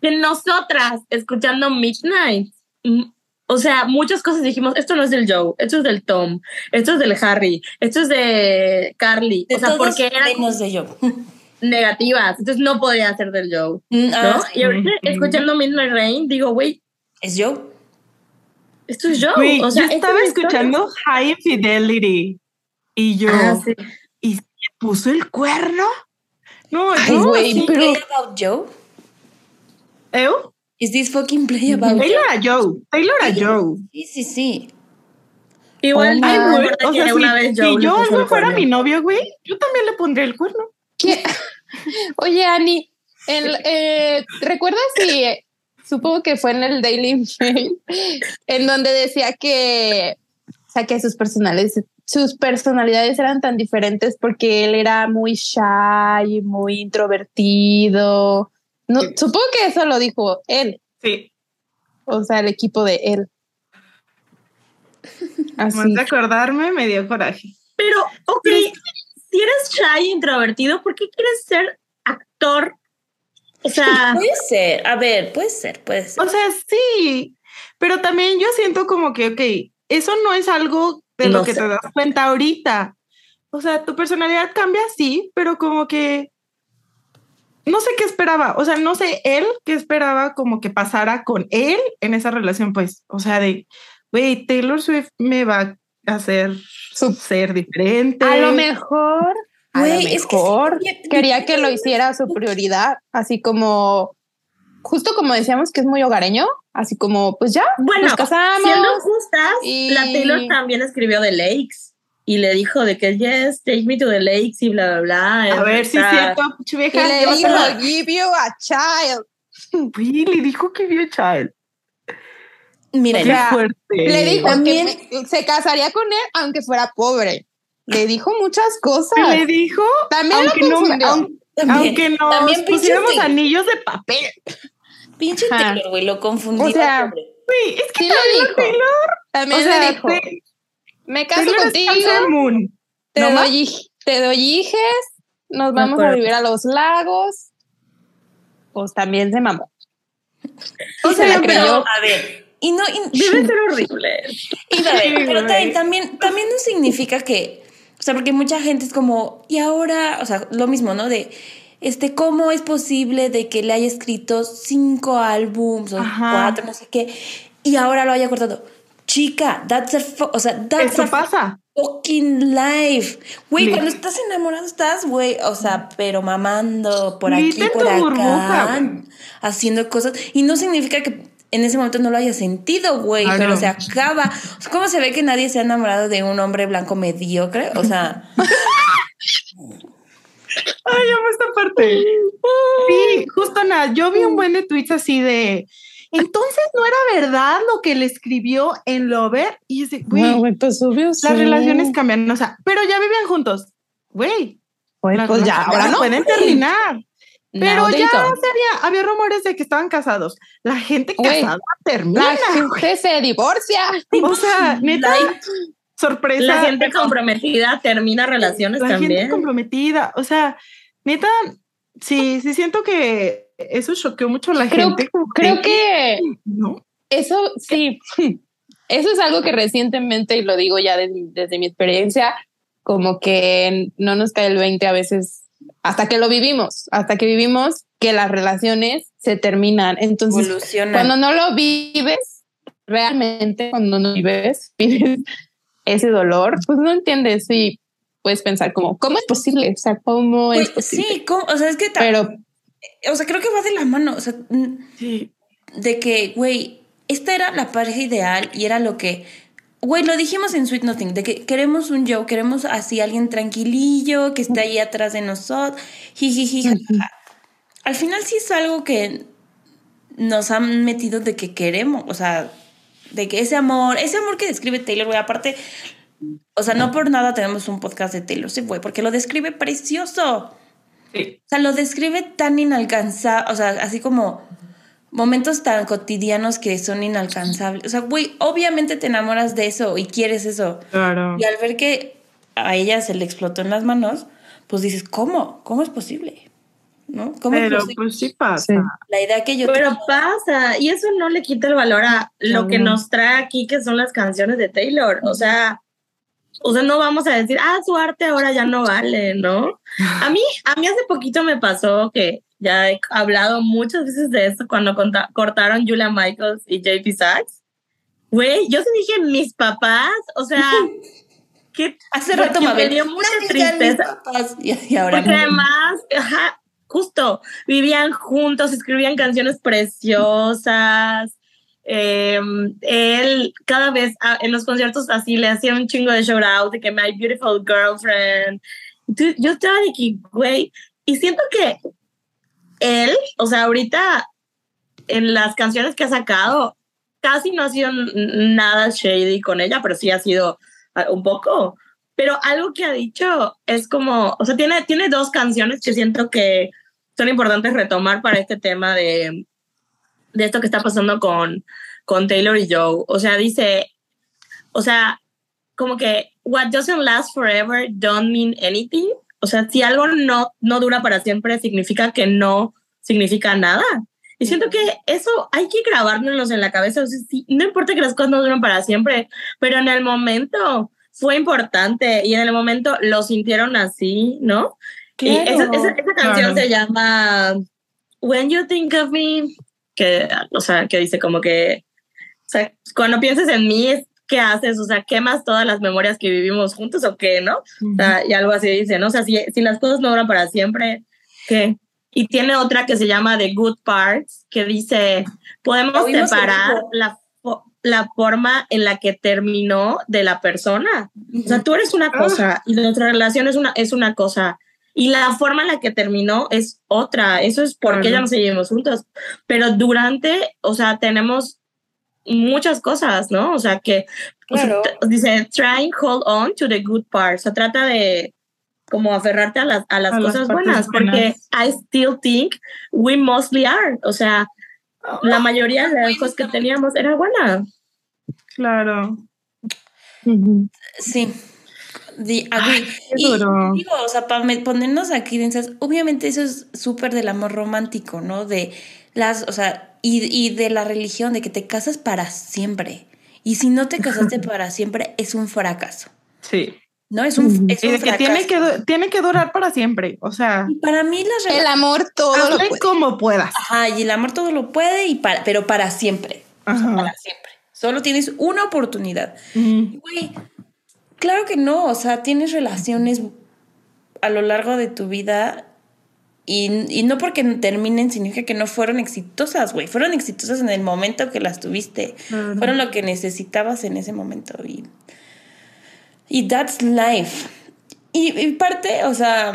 que nosotras, escuchando Midnight, mm, o sea, muchas cosas dijimos, esto no es del Joe, esto es del Tom, esto es del Harry, esto es de Carly, De o sea, porque eran menos de yo. negativas, entonces no podía ser del Joe, Mm, ¿no? ah, y ahorita escuchando Midnight Rain, digo, güey, es yo. esto es Joe. Güey, o sea, yo esta estaba es la historia. escuchando High Fidelity y yo, Ah, sí. ¿y se puso el cuerno? No, Ay, no, güey, pero- about Joe? ¿Eu? Is this fucking play about? Taylor a Joe, Taylor a Joe. Sí, sí, sí. Igual, Oh, ay, my me Güey, acuerdo o que sea, si, una vez si Joe le yo no fuera mi novio, güey, yo también le pondría el cuerno. ¿Qué? Oye, Ani, el, eh, ¿recuerdas si supongo que fue en el Daily Mail, en donde decía que, o sea, que sus personales, sus personalidades eran tan diferentes porque él era muy shy, muy introvertido. No, Sí. supongo que eso lo dijo él, Sí, o sea, el equipo de él. Así. más de acordarme me dio coraje. Pero, ok, si eres shy, introvertido, ¿por qué quieres ser actor? O sea, Puede ser. A ver, puede ser, puede ser. O sea, sí, pero también yo siento como que, ok, eso no es algo de No lo que sé. te das cuenta ahorita. O sea, tu personalidad cambia, sí, pero como que no sé qué esperaba. O sea, no sé él qué esperaba como que pasara con él en esa relación, pues. O sea, de, güey, Taylor Swift me va a hacer Su- ser diferente. A lo mejor, a lo Güey, es que mejor sí, bien- quería que lo hiciera su prioridad, así como, justo como decíamos que es muy hogareño, así como, pues ya, bueno, nos casamos. siendo justas, y- la Taylor también escribió The Lakes y le dijo de que yes, take me to the lakes y bla, bla, bla. A ver si es cierto, Y vieja. le ¿qué dijo, give you a child. Güey, le dijo que vio child. Qué sea, fuerte. Le dijo También- que me- se casaría con él aunque fuera pobre. Le dijo muchas cosas. Le dijo, También aunque lo no, confundió. aunque, también, aunque nos también pinche pusiéramos anillos de papel. Pinche. Taylor, güey, lo confundí. O sea. Güey, es que Sí Taylor. Taylor, También o sea, le dijo, Te- me caso Taylor contigo, Moon. te ¿No doy, te doy hijes, nos vamos a vivir a los lagos. Pues también se mamó. O se sea, la pero- creyó. A ver, y no, y, Debe ser horrible. y pero también, también, también no significa que, o sea, porque mucha gente es como, y ahora, o sea, lo mismo, ¿no? De, este, ¿cómo es posible de que le haya escrito cinco álbums o Ajá. cuatro, no sé qué, y ahora lo haya cortado? Chica, that's a, o sea, that's Eso a pasa. fucking life. Güey, cuando estás enamorado estás, güey, o sea, pero mamando por aquí, por acá, burbuja, haciendo cosas. Y no significa que en ese momento no lo haya sentido, güey, Ah, pero no. se acaba. ¿Cómo se ve que nadie se ha enamorado de un hombre blanco mediocre? O sea, Ay, amo esta parte. Sí, justo nada. Yo vi un buen de tweets así de. Entonces no era verdad lo que le escribió en Lover. Y decía, güey, No, pues obvio, las sí. relaciones cambian. O sea, pero ya vivían juntos. Güey, las pues ya, ahora no. pueden terminar. Pero Now ya don't. se había, había rumores de que estaban casados. La gente casada termina. La gente se divorcia. O sea, neta, La, sorpresa. la gente comprometida termina relaciones la también. gente comprometida. O sea, neta, sí, sí siento que eso choqueó mucho a la Creo, gente. creo que No. eso sí, eso es algo que recientemente, y lo digo ya desde, desde mi experiencia, como que no nos cae el 20 a veces hasta que lo vivimos, hasta que vivimos que las relaciones se terminan. Entonces, Evoluciona. cuando no lo vives, realmente cuando no vives, vives ese dolor, pues no entiendes y puedes pensar como, ¿cómo es posible? O sea, ¿cómo es posible? sí, ¿cómo? o sea, es que Pero o sea, creo que va de la mano, o sea, Sí. de que, güey, esta era la pareja ideal y era lo que, güey, lo dijimos en Sweet Nothing, de que queremos un Joe, queremos así alguien tranquilillo, que esté ahí atrás de nosotros, jijiji. Al final sí es algo que nos han metido de que queremos, o sea, de que ese amor, ese amor que describe Taylor, güey, aparte, o sea, no por nada tenemos un podcast de Taylor, sí, güey, porque lo describe precioso. Sí. O sea, lo describe tan inalcanzable, o sea, así como momentos tan cotidianos que son inalcanzables. O sea, güey, obviamente te enamoras de eso y quieres eso. Claro. Y al ver que a ella se le explotó en las manos, pues dices, ¿cómo? ¿Cómo es posible? ¿No? ¿Cómo es Pero posible? pues sí pasa. La idea que yo Pero pasa, y eso no le quita el valor a lo que No. nos trae aquí, que son las canciones de Taylor. O sea, o sea, no vamos a decir, ah, su arte ahora ya no vale, ¿no? A mí, a mí hace poquito me pasó que ya he hablado muchas veces de esto cuando cortaron Julia Michaels y JP Sachs. Güey, yo sí dije, mis papás, o sea, que Hace rato me dio mucha "No digan mis tristeza. papás", Y, y ahora Porque además, ajá, justo, vivían juntos, escribían canciones preciosas. Eh, él cada vez ah, en los conciertos así le hacía un chingo de shout out de que my beautiful girlfriend. Yo estaba de que, güey, y siento que él, o sea, ahorita en las canciones que ha sacado, casi no ha sido nada shady con ella, pero sí ha sido ah, un poco. Pero algo que ha dicho es como, o sea, tiene, tiene dos canciones que siento que son importantes retomar para este tema de, de esto que está pasando con, con Taylor y Joe. O sea, dice, o sea, como que what doesn't last forever don't mean anything. O sea, si algo no, no dura para siempre, significa que no significa nada. Y siento que eso hay que grabárnoslos en la cabeza. O sea, sí, no importa que las cosas no duren para siempre, pero en el momento fue importante y en el momento lo sintieron así, ¿no? Y esa, esa, esa canción Claro. se llama When You Think of Me, que, o sea, que dice como que, o sea, cuando pienses en mí, ¿qué haces? O sea, ¿quemas todas las memorias que vivimos juntos o qué, no? O sea, y algo así dice, ¿no? O sea, si, si las cosas no duran para siempre, ¿qué? Y tiene otra que se llama The Good Parts, que dice, podemos separar la, la forma en la que terminó de la persona. O sea, tú eres una cosa y nuestra relación es una, es una cosa. Y la forma en la que terminó es otra. Eso es porque Claro. ya no seguimos juntos. Pero durante, o sea, tenemos muchas cosas, ¿no? O sea, que o sea, Claro. dice, try and hold on to the good parts. O sea, trata de como aferrarte a las, a las A las cosas partes buenas, porque buenas. I still think we mostly are. O sea, la mayoría de las cosas que teníamos era buena. Claro. Sí. Qué y duro. digo, o sea, para ponernos aquí densas, obviamente eso es súper del amor romántico, ¿no? De las, o sea, y, y de la religión, de que te casas para siempre. Y si no te casaste para siempre, es un fracaso. Sí. ¿No? Es un, es Y un de que fracaso. tiene que, tiene que durar para siempre. O sea, Y para mí las El amor todo lo puede. como puedas. Ajá, y el amor todo lo puede, y para, pero para siempre. O sea, Ajá. para siempre. Solo tienes una oportunidad. Güey, claro que no, o sea, tienes relaciones a lo largo de tu vida y, y no porque terminen significa que no fueron exitosas, güey, fueron exitosas en el momento que las tuviste, fueron lo que necesitabas en ese momento y, y that's life. Y, y parte, o sea,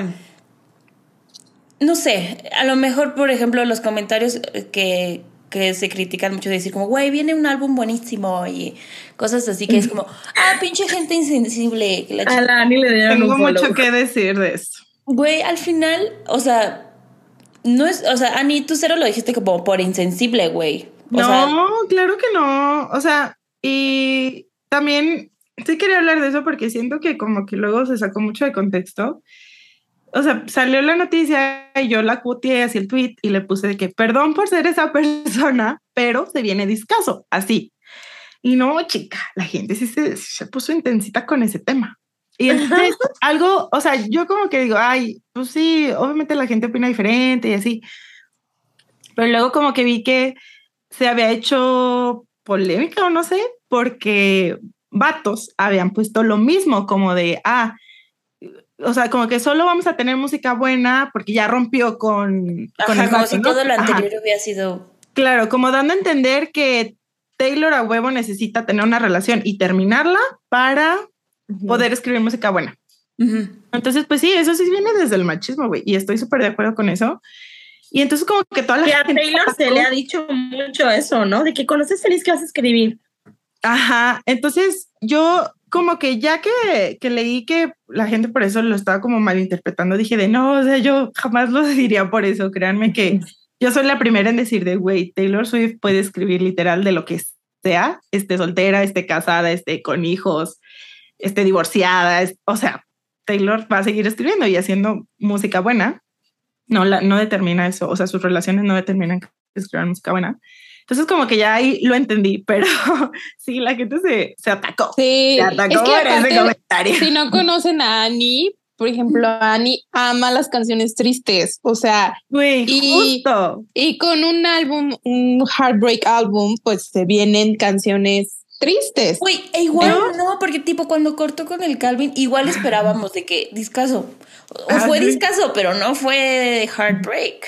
no sé, a lo mejor, por ejemplo, los comentarios que, que se critican mucho de decir como, güey, viene un álbum buenísimo y cosas así que es como, ah, pinche gente insensible. que la A chingada". la Ani le dieron Tengo un mucho follow. que decir de eso. Güey, al final, o sea, no es, o sea, Ani, tú cero lo dijiste como por insensible, güey. O no, sea, claro que no. O sea, y también sí quería hablar de eso porque siento que como que luego se sacó mucho de contexto. O sea, salió la noticia y yo la cuteé hacia el tweet y le puse de que perdón por ser esa persona, pero se viene discaso, así. Y no, chica, la gente sí se, se puso intensita con ese tema. Y entonces, algo, o sea, yo como que digo, ay, pues sí, obviamente la gente opina diferente y así. Pero luego como que vi que se había hecho polémica o no sé, porque vatos habían puesto lo mismo, como de, ah, o sea, como que solo vamos a tener música buena porque ya rompió con, con ajá, el como vato, si ¿no? todo lo Ajá. anterior hubiera sido. Claro, como dando a entender que Taylor a huevo necesita tener una relación y terminarla para poder escribir música buena. Ujú. Entonces, pues sí, eso sí viene desde el machismo, güey, y estoy súper de acuerdo con eso. Y entonces como que toda la Que a gente Taylor se le ha dicho mucho eso, ¿no? De que estés feliz, ¿qué vas a escribir? Ajá, entonces yo como que ya que, que leí que la gente por eso lo estaba como malinterpretando, dije de no, o sea, yo jamás lo diría por eso, créanme que yo soy la primera en decir de, güey, Taylor Swift puede escribir literal de lo que sea, esté soltera, esté casada, esté con hijos, esté divorciada, es- o sea, Taylor va a seguir escribiendo y haciendo música buena. No, la, no determina eso, o sea, sus relaciones no determinan que escriban música buena. Entonces como que ya ahí lo entendí, pero sí, la gente se, se atacó. Sí, Se atacó es que por ese comentario. si no conocen a Annie, por ejemplo, Annie ama las canciones tristes, o sea, Güey, Y- justo. y con un álbum, un heartbreak álbum, pues se vienen canciones tristes. Güey, e igual no, porque tipo cuando cortó con el Calvin, igual esperábamos de que discaso. O Ah, fue sí. discaso, pero no fue heartbreak.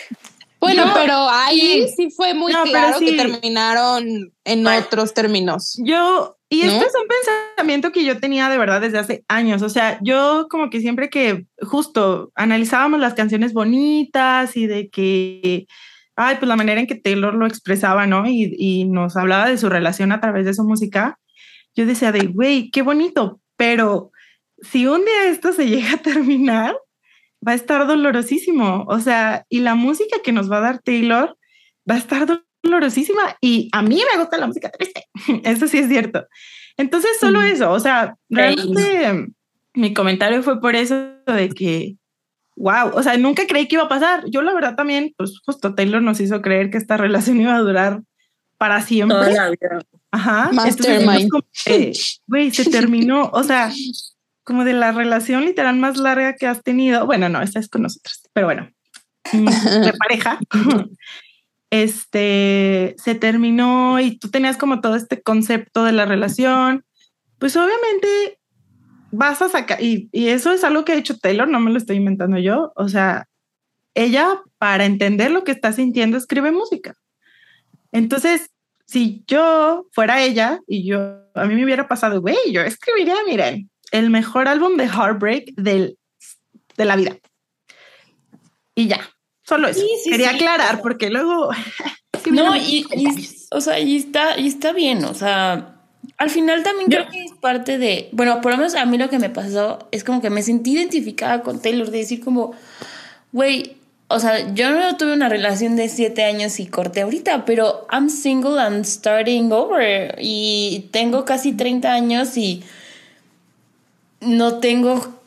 Bueno, No, pero ahí sí. sí fue muy No, claro sí. que terminaron en Bueno. otros términos. Yo, y ¿No? este es un pensamiento que yo tenía de verdad desde hace años. O sea, yo como que siempre que justo analizábamos las canciones bonitas y de que, ay, pues la manera en que Taylor lo expresaba, ¿no? Y, y nos hablaba de su relación a través de su música, yo decía de, güey, qué bonito, pero si un día esto se llega a terminar, va a estar dolorosísimo. O sea, y la música que nos va a dar Taylor va a estar dolorosísima y a mí me gusta la música triste. Eso sí es cierto. Entonces, solo eso, o sea, realmente mi comentario fue por eso de que, wow, o sea, nunca creí que iba a pasar. Yo la verdad también, pues justo Taylor nos hizo creer que esta relación iba a durar para siempre. Toda la vida. Ajá. Mastermind. Güey, se terminó, o sea, como de la relación literal más larga que has tenido. Bueno, no, esta es con nosotros, pero bueno, de pareja. Este se terminó y tú tenías como todo este concepto de la relación. Pues obviamente vas a sacar, y, y eso es algo que ha hecho Taylor, no me lo estoy inventando yo. O sea, ella, para entender lo que está sintiendo, escribe música. Entonces, si yo fuera ella y yo, a mí me hubiera pasado, güey, yo escribiría, miren, el mejor álbum de Heartbreak del, de la vida. Y ya, solo eso. Sí, sí, Quería sí. aclarar porque luego... No, y, o sea, y está, y está bien, o sea, al final también Yo- creo que es parte de, bueno, por lo menos a mí lo que me pasó es como que me sentí identificada con Taylor, de decir como, güey, o sea, yo no tuve una relación de siete años y corté ahorita, pero I'm single and starting over y tengo casi 30 años y no tengo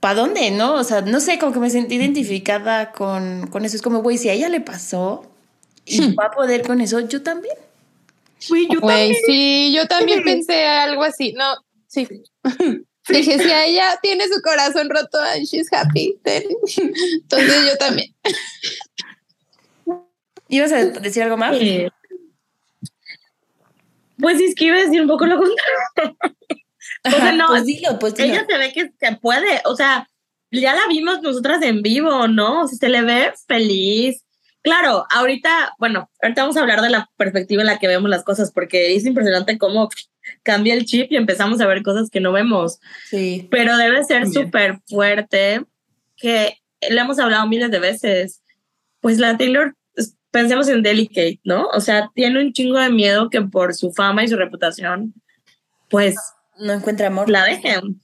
para dónde, ¿no? O sea, no sé, como que me sentí identificada con, con eso. Es como, güey, si a ella le pasó y va a poder con eso, yo también. Güey, yo Güey, también. sí, yo también pensé algo así. No, sí. Dije, si a ella tiene su corazón roto and she's happy, then- entonces yo también. ¿Ibas a decir algo más? Eh, Pues es que iba a decir un poco lo contrario. No, pues dilo, pues dilo. Ella se ve que, que puede, o sea, ya la vimos nosotras en vivo, ¿no? O sea, se le ve feliz. Claro, ahorita, bueno, ahorita vamos a hablar de la perspectiva en la que vemos las cosas, porque es impresionante cómo cambia el chip y empezamos a ver cosas que no vemos. Sí. Pero debe ser súper fuerte, que le hemos hablado miles de veces. Pues la Taylor, pues, pensemos en Delicate, ¿no? O sea, tiene un chingo de miedo que por su fama y su reputación, pues No encuentra amor. la dejen.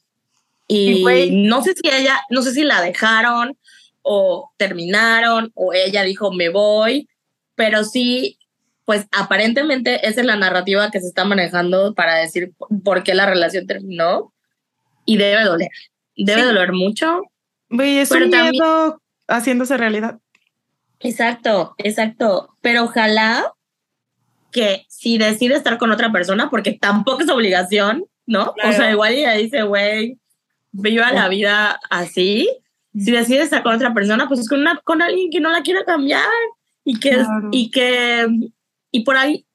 Y, no sé si ella, no sé si la dejaron o terminaron o ella dijo me voy, pero sí, pues aparentemente esa es la narrativa que se está manejando para decir por qué la relación terminó y debe doler, debe Sí. doler mucho. Güey, es Pero un también- miedo haciéndose realidad. Exacto, exacto, pero ojalá que si decide estar con otra persona, porque tampoco es obligación, ¿no? Claro. O sea, igual ella dice, güey, viva la vida así. Si decide estar con otra persona, pues con, una, con alguien que no la quiera cambiar y que, Claro. y que, y por ahí,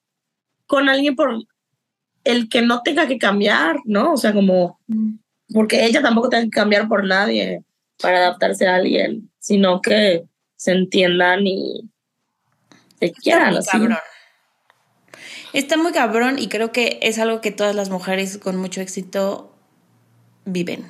con alguien por el que no tenga que cambiar, ¿no? O sea, como, porque ella tampoco tiene que cambiar por nadie para adaptarse a alguien, sino que se entiendan y se quieran así. cabrón. Está muy cabrón y creo que es algo que todas las mujeres con mucho éxito viven.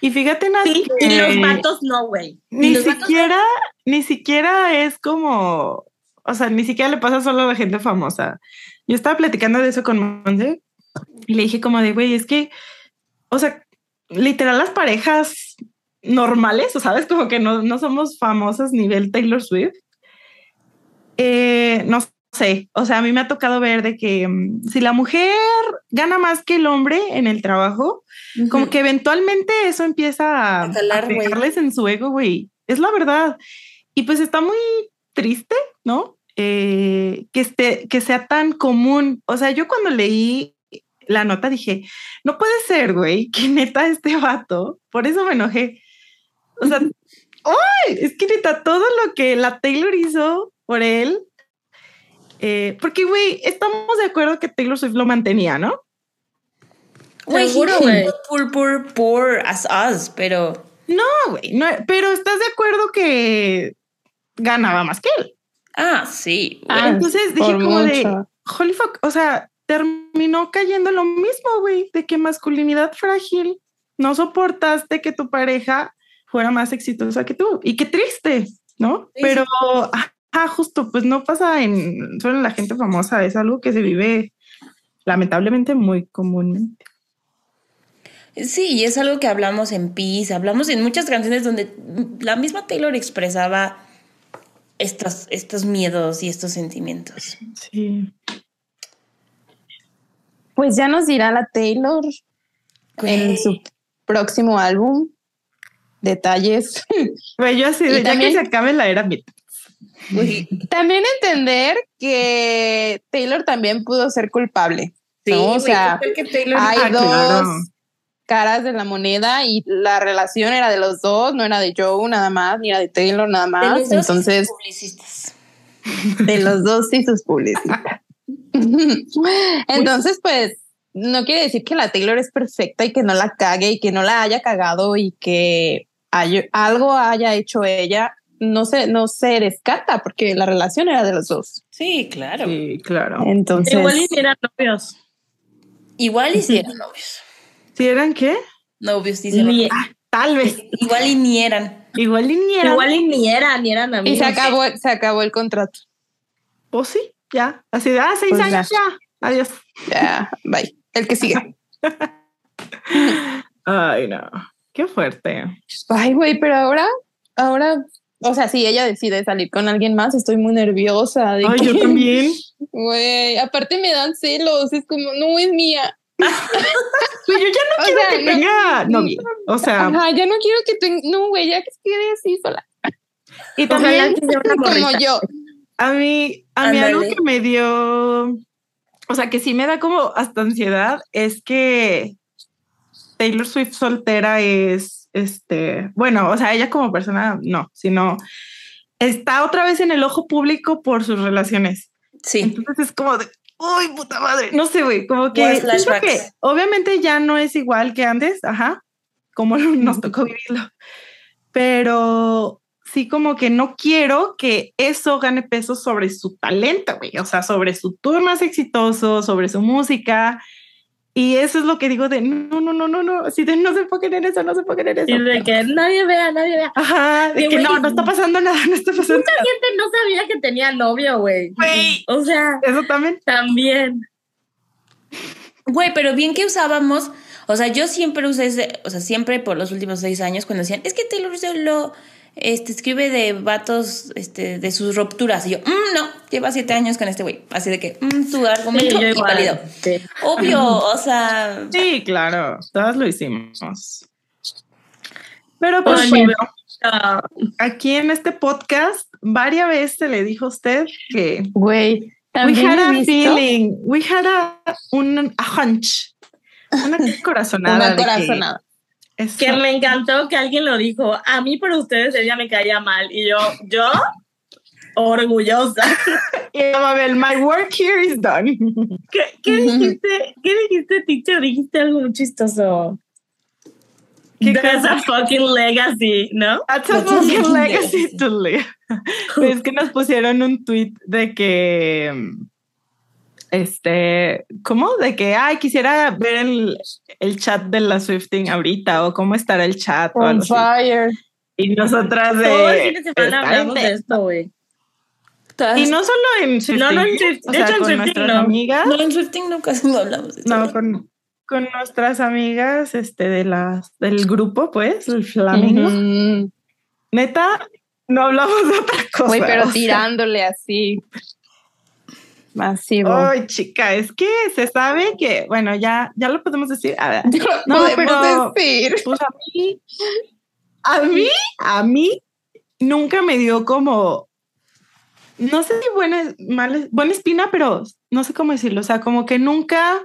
Y fíjate, Nat, Sí, que y los vatos no, güey. Ni vatos siquiera, ni siquiera es como, o sea, ni siquiera le pasa solo a la gente famosa. Yo estaba platicando de eso con Monse y le dije como de, güey, es que, o sea, literal las parejas normales, o sabes, como que no, no somos famosas nivel Taylor Swift. Eh, no sé, o sea, a mí me ha tocado ver de que mm, si la mujer gana más que el hombre en el trabajo, como que eventualmente eso empieza a, A calar, a güey. pegarles en su ego, güey. Es la verdad. Y pues está muy triste, ¿no? Eh, que, esté, que sea tan común. O sea, yo cuando leí la nota dije, no puede ser, güey, que neta este vato, por eso me enojé. O sea, ¡ay! es que neta, todo lo que la Taylor hizo por él, eh, porque, güey, estamos de acuerdo que Taylor Swift lo mantenía, ¿no? Güey, Seguro, güey. Poor, poor, poor as us, pero No, güey, no, pero estás de acuerdo que ganaba más que él. ah, sí. Ah, Entonces dije por como de, holy fuck, o sea, terminó cayendo lo mismo, güey, de que masculinidad frágil, no soportaste que tu pareja fuera más exitosa que tú. Y qué triste, ¿no? Sí, Pero, ah, justo, pues no pasa en solo en la gente famosa, es algo que se vive lamentablemente muy comúnmente. Sí, y es algo que hablamos en Peace, hablamos en muchas canciones donde la misma Taylor expresaba estos, estos miedos y estos sentimientos. Sí. Pues ya nos dirá la Taylor en su próximo álbum detalles. Güey, yo así, Y ya también- que se acabe la era También entender que Taylor también pudo ser culpable. Sí, ¿no? O sea, ¿qué tal que Taylor hay Ah, dos claro. caras de la moneda y la relación era de los dos, no era de Joe nada más, ni era de Taylor nada de más. dos Entonces, publicistas. de los dos y sus publicistas. Entonces, pues, no quiere decir que la Taylor es perfecta y que no la cague y que no la haya cagado y que hay- algo haya hecho ella. No se, no se descarta porque la relación era de los dos. Sí, claro. Sí, claro. Entonces, Igual y ni eran novios. Igual y si eran novios. ¿Sí eran qué? Novios, dicen. Ni- Tal vez. Igual y ni eran. Igual y ni eran. igual y ni eran, ni eran y amigos. se acabó, se acabó el contrato. O sí, ya. Así de, ah, seis Pues años ya. Adiós. Ya, bye. El que sigue. Ay, no. Qué fuerte. Ay, güey, pero ahora, ahora, o sea, si ella decide salir con alguien más, estoy muy nerviosa. De Ay, que- yo también. Güey, aparte me dan celos, es como, no es mía. Güey, yo ya no O quiero sea, que no- tenga novio. O sea, Ajá, ya no quiero que tenga, no, güey, ya que quede así sola. y también Como yo. a mí, a mí algo que me dio, o sea, que sí me da como hasta ansiedad es que Taylor Swift soltera es, este, bueno, o sea, ella como persona no, sino está otra vez en el ojo público por sus relaciones. Sí. Entonces es como de, uy, puta madre. No sé, güey, como que, que obviamente ya no es igual que antes, ajá, como nos tocó vivirlo. Pero sí, como que no quiero que eso gane peso sobre su talento, güey. O sea, sobre su tour más exitoso, sobre su música. Y eso es lo que digo de no, no, no, no, no. Así de no se enfoquen en eso, no se enfoquen en eso. Y de que nadie vea, nadie vea. Ajá, de Sí, que no, no está pasando nada, no está pasando Mucha nada. gente no sabía que tenía novio, güey. Güey. O sea, Eso también. también. Güey, pero bien que usábamos, o sea, yo siempre usé ese, o sea, siempre por los últimos seis años cuando decían, es que Taylor solo este, escribe de vatos, este, de sus rupturas. Y yo, "Mm, no, lleva siete años con este güey. Así de que, mm, tu argumento Sí, inválido. Sí. Obvio, o sea, Sí, claro, todas lo hicimos. Pero pues bueno, Ah, aquí en este podcast, varias veces se le dijo a usted que Güey, we también had he a visto feeling, we had a, un a hunch, una corazonada. una corazonada. Eso- que me encantó que alguien lo dijo. A mí, por ustedes, ella me caía mal. Y yo, yo, orgullosa. Y Mabel, my work here is done. ¿Qué, qué dijiste? ¿Qué dijiste, teacher? Dijiste algo muy chistoso. ¿Qué That's cosa? a fucking legacy, ¿no? That's a fucking legacy. to live. es que nos pusieron un tweet de que, este, ¿cómo? De que, ay, quisiera ver el, el chat de la Swifting ahorita o cómo estará el chat o On así. fire. Y nosotras de... Todo el fin de semana hablamos de esto, güey. Y no solo en Swifting, No, no, en Swift- o de hecho, en con Swifting nuestras no. amigas. no, en Swifting no casi no hablamos de. No, con, con nuestras amigas este, de las, del grupo, pues, el Flamingo. Ujú. Neta, no hablamos de otra cosa. Güey, pero o sea, tirándole así. Masivo. Ay, chica, es que se sabe que, bueno, ya, ya lo podemos decir. A ver, Ya lo no, podemos pero- decir. pues a mí, a mí, a mí nunca me dio como, no sé si buena, mala, buena espina, pero no sé cómo decirlo. O sea, como que nunca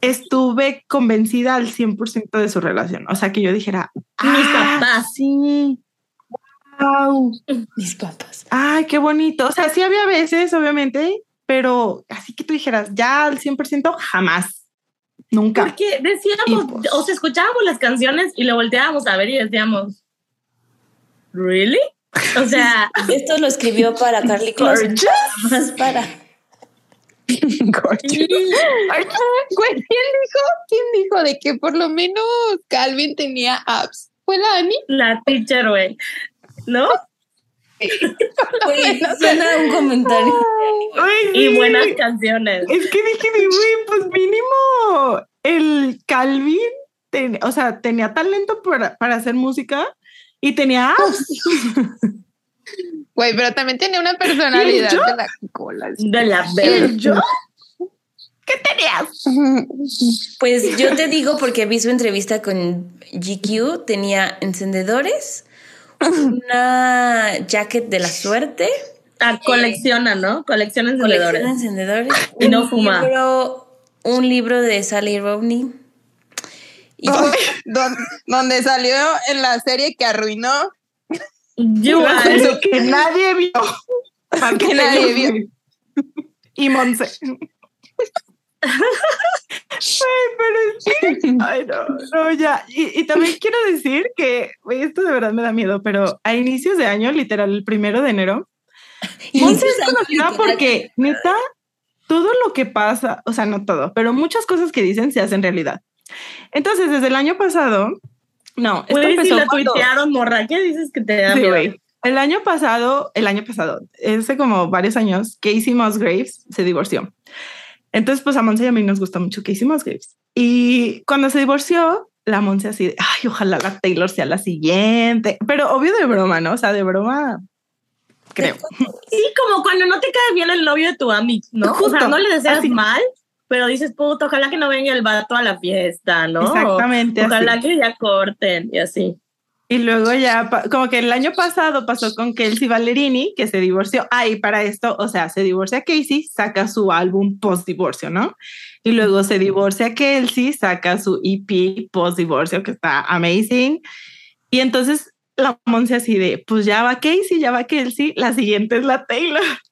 estuve convencida al 100% de su relación. O sea, que yo dijera, Mis "Ah, papás. Sí. Wow. Mis papás. Ay, qué bonito. O sea, sí había veces, obviamente, pero así que tú dijeras, ya al 100%, jamás. Nunca. Porque decíamos, pues- o sea, escuchábamos las canciones y lo volteábamos a ver y decíamos, ¿really? O sea, Esto lo escribió para Carly Close. Gorgeous. Más para. Güey, ¿quién dijo? ¿Quién dijo de que por lo menos Calvin tenía apps? ¿Fue la Ani? la teacher, güey. ¿No? Güey, suena un comentario. Ay, Y buenas canciones. Es que dije, güey, pues mínimo el Calvin, ten- o sea, tenía talento para, para hacer música y tenía. Güey, pero también tenía una personalidad de la cola. De la ¿Y verga. yo? ¿Qué tenías? Pues yo te digo porque vi su entrevista con GQ, tenía encendedores, una jacket de la suerte, Ah, colecciona, ¿no? Colecciona colección de encendedores. encendedores, Y no un fuma. libro, un libro de Sally Rowney. Y Don- donde salió en la serie que arruinó. You serie que nadie vio. Que nadie vio. Y Monse. Ay, pero. Ay, no, no, ya. Y, y también quiero decir que, esto de verdad me da miedo, pero a inicios de año, literal, el primero de enero, Monse es conocida porque, neta, todo lo que pasa, o sea, no todo, pero muchas cosas que dicen se hacen realidad. Entonces, desde el año pasado, no, esto Güey, si empezó la cuando- tuitearon, morra, ¿qué dices que te da Sí, miedo? El año pasado, el año pasado, hace como varios años, Casey Musgraves se divorció. Entonces, pues a Monse y a mí nos gusta mucho Casey Musgraves. Y cuando se divorció, la Monse así de, ay, ojalá la Taylor sea la siguiente. Pero obvio de broma, ¿no? O sea, de broma, creo. Sí, como cuando no te cae bien el novio de tu amigo, ¿no? o Justo, sea, no le deseas así. mal, pero dices, puto, ojalá que no venga el vato a la fiesta, ¿no? Exactamente. Ojalá así. que ya corten y así. Y luego ya, como que el año pasado pasó con Kelsey Ballerini, que se divorció. Ah, y para esto, o sea, se divorcia Casey, saca su álbum post-divorcio, ¿no? Y luego se divorcia Kelsey, saca su EP post-divorcio, que está amazing. Y entonces la Monse así de, pues ya va Casey, ya va Kelsey, la siguiente es la Taylor.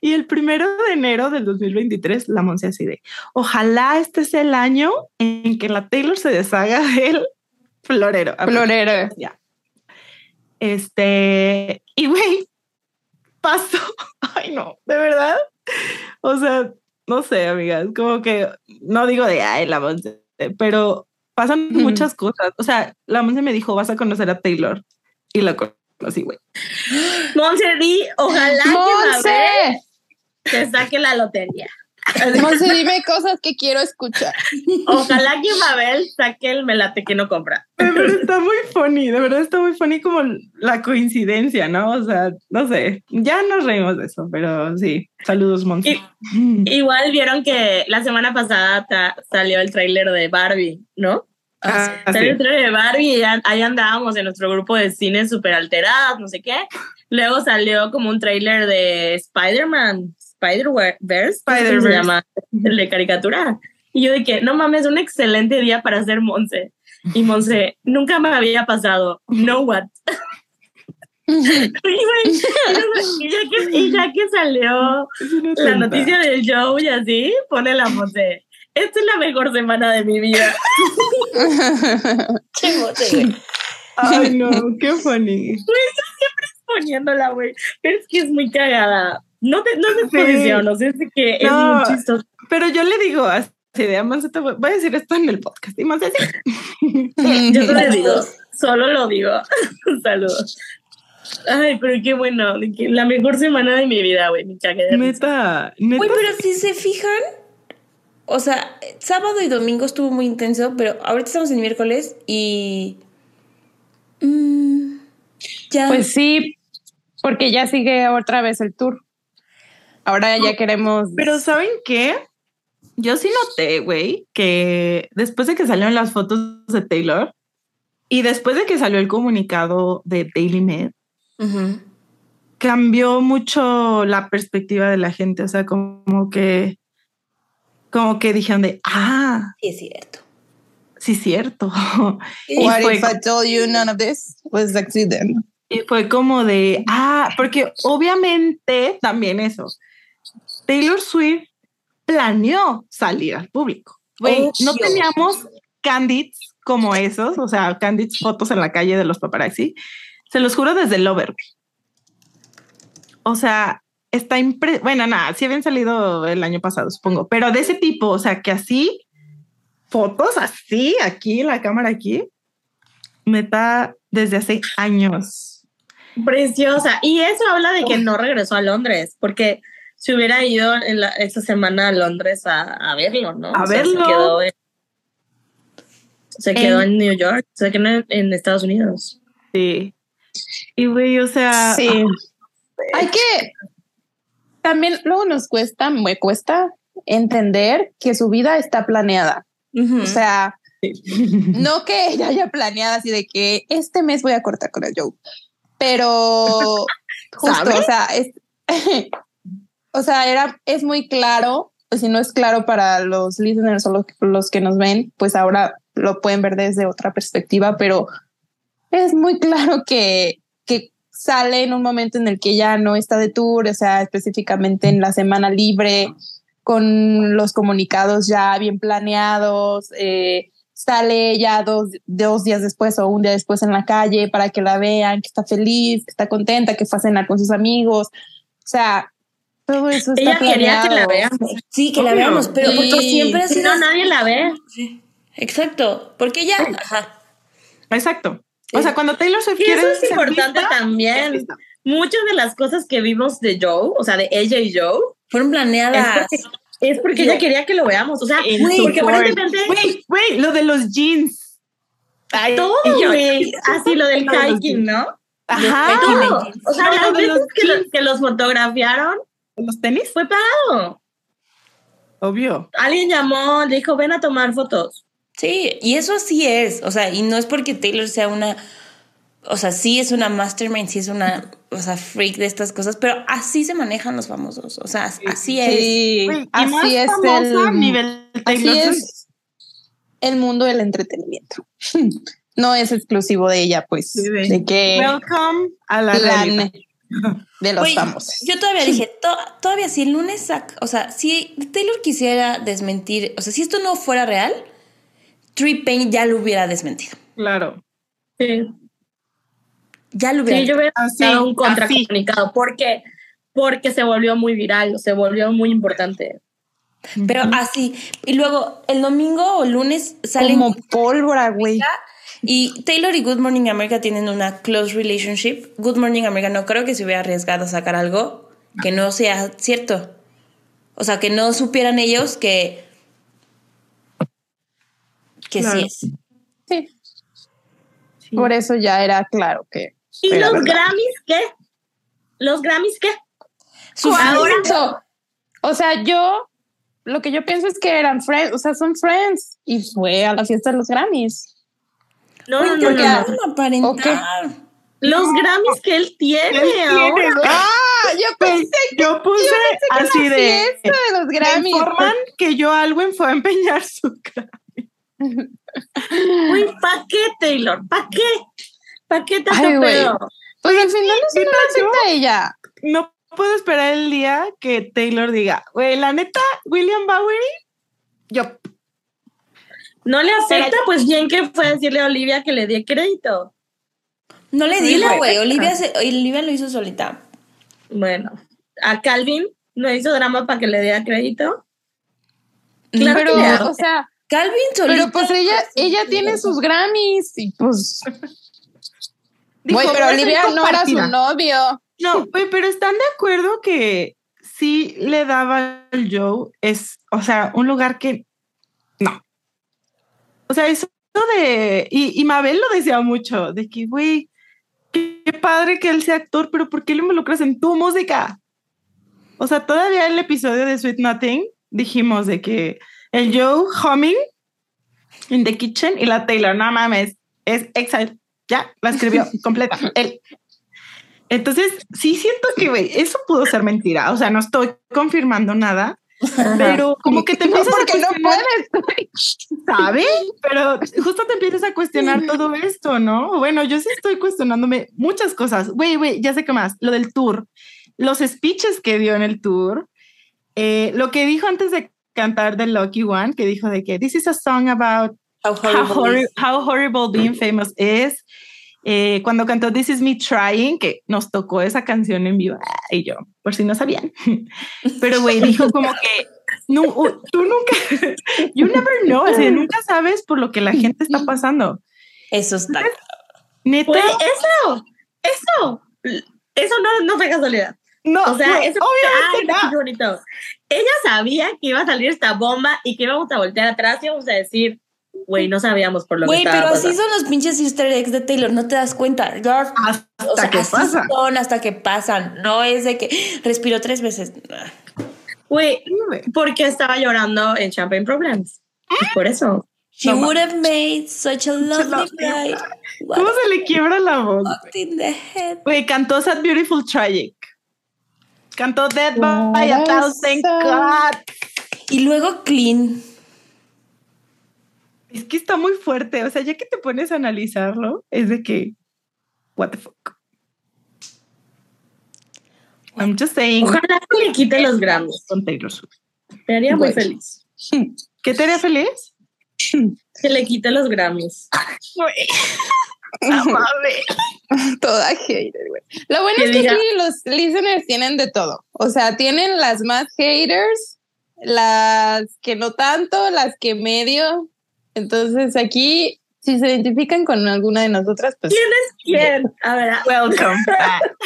Y el primero de enero del 2023, la Monse así de, ojalá este es el año en que la Taylor se deshaga del florero. Florero. Ya. Este, y güey, pasó. Ay, no, de verdad. O sea, no sé, amigas, como que no digo de ay, la Monse, pero pasan muchas cosas. O sea, la Monse me dijo, vas a conocer a Taylor. Y la conocí, güey. Monse, di, ojalá que. Mabel te saque la lotería. Monse, dime cosas que quiero escuchar. Ojalá que Mabel saque el melate que no compra. De verdad está muy funny, de verdad está muy funny como la coincidencia, ¿no? O sea, no sé, ya nos reímos de eso, pero sí, saludos, Monse. Igual vieron que la semana pasada ta- salió el tráiler de Barbie, ¿no? Ah, Salió sí. el tráiler de Barbie y ahí andábamos en nuestro grupo de cine súper alterados, no sé qué. Luego salió como un tráiler de Spider-Man, Spider-Verse, ¿cómo se llama? El de caricatura. Y yo de que, no mames, un excelente día para hacer Monse. Y Monse, nunca me había pasado. No what. y, ya que, y ya que salió la noticia del show y así, pone la Monse. Esta es la mejor semana de mi vida. Che, bote, güey. Ay, no, qué funny. Poniéndola, güey. Pero es que es muy cagada. No, te, no es Sí. es de que es No. muy chistoso. Pero yo le digo así de Monse, te voy a decir esto en el podcast. Y Monse, sí. Yo te lo digo, solo lo digo. Saludos. Ay, pero qué bueno. La mejor semana de mi vida, güey. Me cagué de. Neta, neta. Güey, pero si se fijan, o sea, sábado y domingo estuvo muy intenso, pero ahorita estamos en miércoles y. mm, ya. Pues sí, porque ya sigue otra vez el tour. Ahora ya queremos. Pero ¿saben qué? Yo sí noté, güey, que después de que salieron las fotos de Taylor y después de que salió el comunicado de Daily Med, Ujú. cambió mucho la perspectiva de la gente. O sea, como que, como que dijeron de, ah, Sí, es cierto. sí, cierto. Sí, Y What fue- if I told you none of this was accident? Y fue como de, ah, porque obviamente también eso. Taylor Swift planeó salir al público. Güey, no teníamos candids como esos, o sea, candids fotos en la calle de los paparazzi. Se los juro desde Lover. güey. O sea, está impre... Bueno, nada, sí habían salido el año pasado, supongo, pero de ese tipo, o sea, que así, fotos así, aquí, la cámara aquí, meta desde hace años. Preciosa. Y eso habla de que no regresó a Londres, porque se hubiera ido en la, esta semana a Londres a, a verlo, ¿no? A O sea, verlo. Se quedó en, se quedó En- en New York, se quedó en, en Estados Unidos. Sí. Y güey, o sea, Sí. Hay que también luego nos cuesta, me cuesta entender que su vida está planeada. O sea, no que ella haya planeado así de que este mes voy a cortar con el Joe, pero justo, ¿Sabe? o sea, es, o sea, era, es muy claro, pues si no es claro para los listeners o los, los que nos ven, pues ahora lo pueden ver desde otra perspectiva, pero es muy claro que, que sale en un momento en el que ya no está de tour, o sea, específicamente en la semana libre, con los comunicados ya bien planeados, eh, sale ya dos, dos días después o un día después en la calle para que la vean, que está feliz, que está contenta, que fue a cenar con sus amigos. O sea, todo eso está Ella quería que la veamos. Sí, que la veamos, pero porque siempre ha Si sido. no, nadie la ve. Sí. Exacto. Porque ella. Ajá. exacto. O sea, cuando Taylor Swift Y quiere eso es ser importante vista, también. Muchas de las cosas que vimos de Joe, o sea, de ella y Joe, Fueron es planeadas. porque, es porque ella quería que lo veamos. O sea, En porque aparentemente Güey, güey, lo de los jeans. Ay, todo, güey, así lo del hiking, ¿no? Ajá. Todo. O sea, No, las veces que, lo- que los fotografiaron Los tenis, fue pagado. obvio. Alguien llamó, le dijo, ven a tomar fotos. Sí, y eso sí es. O sea, y no es porque Taylor sea una. O sea, sí es una mastermind, sí es una. O sea, freak de estas cosas, pero así se manejan los famosos. O sea, así es. Sí, más así es famosa el, nivel así es el mundo del entretenimiento. No es exclusivo de ella, pues, Sí, de- de que Welcome a la plan realidad. De los Güey, famosos. Yo todavía dije, to- todavía si el lunes saca, o sea, si Taylor quisiera desmentir, o sea, si esto no fuera real, Tree Payne ya lo hubiera desmentido. Claro. Sí, Ya lo hubiera sí yo hubiera Así, dado un así. contracomunicado. porque Porque se volvió muy viral, se volvió muy importante. Pero así. Y luego el domingo o lunes salen Como pólvora, güey. Y Taylor y Good Morning America tienen una close relationship. Good Morning America no creo que se hubiera arriesgado a sacar algo que no sea cierto. O sea, que no supieran ellos que. que Claro. sí es. Sí. Sí. Por eso ya era claro que. ¿Y los verdad. Grammys qué? ¿Los Grammys qué? Su Ahora- o sea, yo lo que yo pienso es que eran friends, o sea, son friends y fue a la fiesta de los Grammys. No, no, no, ¿por qué no, aparentar? Los Grammys que él tiene Él tiene, ahora. Ah, yo Güey, yo puse así la de. fiesta de los Me Grammys. informan que yo Alwyn fue a empeñar su Grammy. Güey, ¿para qué, Taylor? ¿Para qué? ¿Para qué tanto Ay, pedo? Pues al final no se neta, lo acepta ella. No puedo esperar el día que Taylor diga, güey, la neta, William Bowery, yo. No le acepta, pues bien que fue a decirle a Olivia que le dé crédito. No le la- güey. Olivia, se- Olivia lo hizo solita. Bueno, a Calvin no hizo drama para que le diera crédito. Claro pero, que o sea, Calvin solita. pero pues ella, ella tiene sus Grammys y pues. Güey, pero "Voy a ser Olivia no era su compartida". novio. No, güey, pero están de acuerdo que sí le daba al Joe, es, o sea, un lugar que no. O sea, eso de, y, y Mabel lo decía mucho, de que, güey, qué, qué padre que él sea actor, pero ¿por qué lo involucras en tu música? O sea, todavía el episodio de Sweet Nothing dijimos de que el Joe humming in the kitchen y la Taylor, no mames, es exile. Ya, la escribió completa. Él. Entonces, sí siento que, güey, eso pudo ser mentira. O sea, no estoy confirmando nada, pero como que te No, empiezas a porque no cuestionar, puedes. ¿sabes? Pero justo te empiezas a cuestionar todo esto, ¿no? Bueno, yo sí estoy cuestionándome muchas cosas. Güey, güey, ya sé qué más. Lo del tour, los speeches que dio en el tour, eh, lo que dijo antes de cantar The Lucky One, que dijo de que this is a song about How how, horrible horri- is. how horrible being famous is. Eh, cuando cantó This Is Me Trying, que nos tocó esa canción en vivo, y yo, por si no sabían. Pero, güey, dijo como que no, tú nunca, you never know, o sea, nunca sabes por lo que la gente está pasando. Eso está. Neta, Güey, eso, eso, eso no, no fue casualidad. no, O sea, no, eso obviamente ay, no. bonito. Ella sabía que iba a salir esta bomba y que íbamos a voltear atrás y íbamos a decir, güey, no sabíamos por lo Güey, que estaba pero así son los pinches easter eggs de Taylor, no te das cuenta. Hasta o sea, que así pasa. son hasta que pasan. No es de que respiró tres veces. Güey, güey. porque estaba llorando en Champagne Problems. Pues por eso. She No would have made such a lovely. What ¿Cómo se le quiebra la voz? Güey, cantó Sad Beautiful Tragic. Cantó Dead by a Thousand. Cuts. Y luego clean. Es que está muy fuerte. O sea, ya que te pones a analizarlo, es de que, what the fuck. I'm just saying. Ojalá que le quite los Grammys. Con Taylor Swift. Me haría muy feliz. ¿Qué te haría feliz? Que le quite los Grammys. Toda hater, güey. Lo bueno es que diga- aquí los listeners tienen de todo. O sea, tienen las más haters, las que no tanto, las que medio. Entonces aquí, si se identifican con alguna de nosotras, pues ¿Quién es quién? A ver, Welcome back.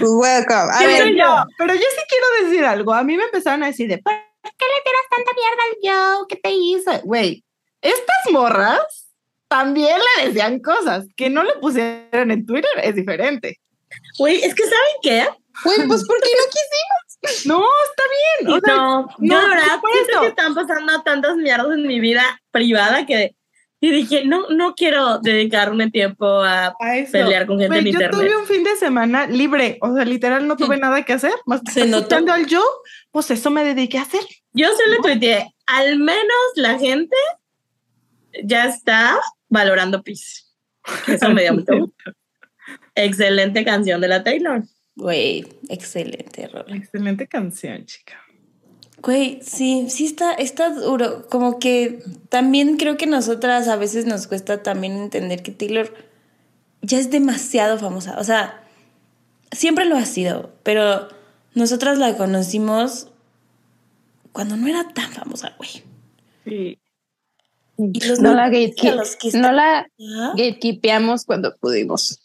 welcome. A ¿Quién ver, soy yo? No, pero yo sí quiero decir algo. A mí me empezaron a decir de, ¿por qué le tiras tanta mierda al Joe? ¿Qué te hizo? Güey, estas morras también le decían cosas que no le pusieron en Twitter. Es diferente. Güey, es que ¿saben qué? güey, pues ¿por qué no quisimos? No, está bien. O sea, no, no, yo verdad siento que están pasando tantas mierdas en mi vida privada que y dije, no, no quiero dedicarme tiempo a a pelear con gente Güey, en yo internet. tuve un fin de semana libre, o sea, literal no tuve nada que hacer, más que escuchando al Joe, pues eso me dediqué a hacer. Yo solo tuiteé, al menos la gente ya está valorando Peace. Eso me dio mucho gusto. Excelente canción de la Taylor. Güey, excelente, Rola. Excelente canción, chica. Güey, sí, sí está, está duro. Como que también creo que nosotras a veces nos cuesta también entender que Taylor ya es demasiado famosa. O sea, siempre lo ha sido, pero nosotras la conocimos cuando no era tan famosa, güey. Sí. Y los No la, gatekeep- los que no la ¿Ah? gatekeepeamos cuando pudimos.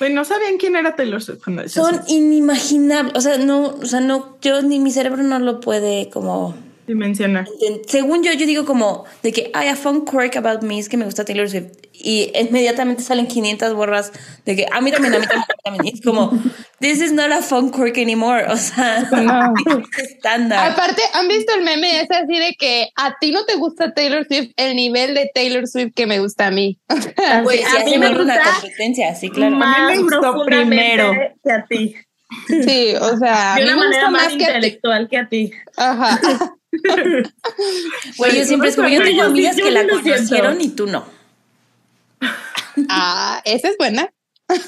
Pues no sabían quién era Taylor Swift Son inimaginables. O sea, no, o sea, no, yo ni mi cerebro no lo puede como. Dimensionar. enten- Según yo, yo digo como de que hay a fun quirk about me es que me gusta Taylor Swift. Y inmediatamente salen 500 borras de que a mí también, a mí también, a mí también. Y es como, this is not a fun quirk anymore. O sea, No. es estándar. Aparte, ¿han visto el meme ese así de que a ti no te gusta Taylor Swift el nivel de Taylor Swift que me gusta a mí? Pues a sí, mí me gusta competencia, sí, claro. Me gustó primero. que a ti. Sí, o sea, a De mí una me manera gusta más más que a ti. intelectual que a ti. Ajá. Güey, yo siempre es como, yo tengo Yo amigas yo que la conocieron y tú no. Ah, esa es buena.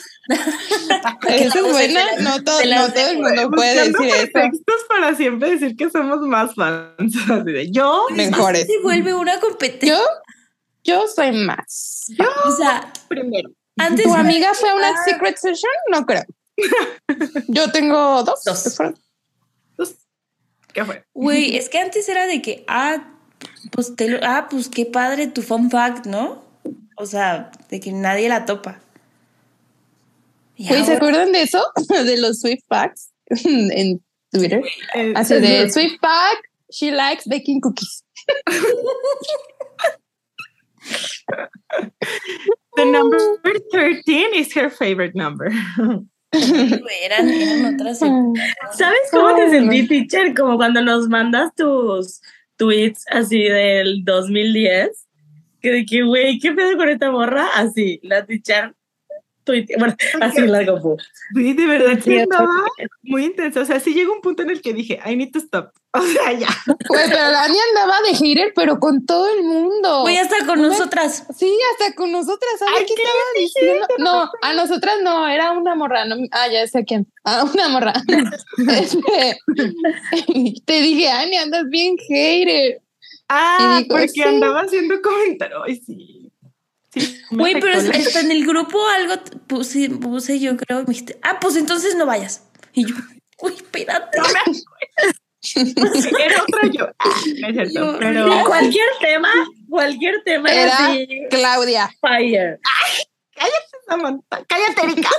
Esa es buena. No, todo, no el mundo puede decir eso. pretextos para siempre decir que somos más fans. Yo, Mejores. Se vuelve una competencia. Yo, yo soy más. O sea, primero. antes. ¿Tu amiga fue a una Ah. secret session? No creo. Yo tengo dos. Dos. ¿Qué fue? Güey, es que antes era de que, ah, pues ah, pues qué padre tu fun fact, ¿no? O sea, de que nadie la topa. Y Güey, ¿se acuerdan de eso? De los Swift Facts en Twitter. Eh, Así de Swift Fact, she likes baking cookies. The number 13 is her favorite number. Güey, eran, eran otras épocas. ¿Sabes cómo te sentí, teacher? Como cuando nos mandas tus tweets así del 2010. Que de que, güey, ¿qué pedo con esta morra? Así, la teacher. Bueno, así la compu. Sí, de verdad Sí, andaba muy intenso. O sea, sí llegó un punto en el que dije, I need to stop. O sea, ya. Güey, pero Dani andaba de hater, pero con todo el mundo. Güey, hasta con nosotras. Sí, hasta con nosotras. ¿Sabes Ay, qué ¿qué estaba diciendo? No, a nosotras no, era una morra. no- ah, ya sé a quién. Ah, una morra. Este, te dije, Ani, andas bien hater. Ah, digo, porque sí. andaba haciendo comentarios. Ay, sí. Sí, me Güey, pero la- hasta en el grupo algo puse, puse yo creo, me dijiste, ah, pues entonces no vayas. Y yo, uy, espérate. Era otra yo. Ah, no es cierto, Yo- pero Cualquier tema, cualquier tema era, Era así. Claudia. Fire. Samantha, cállate, Erika.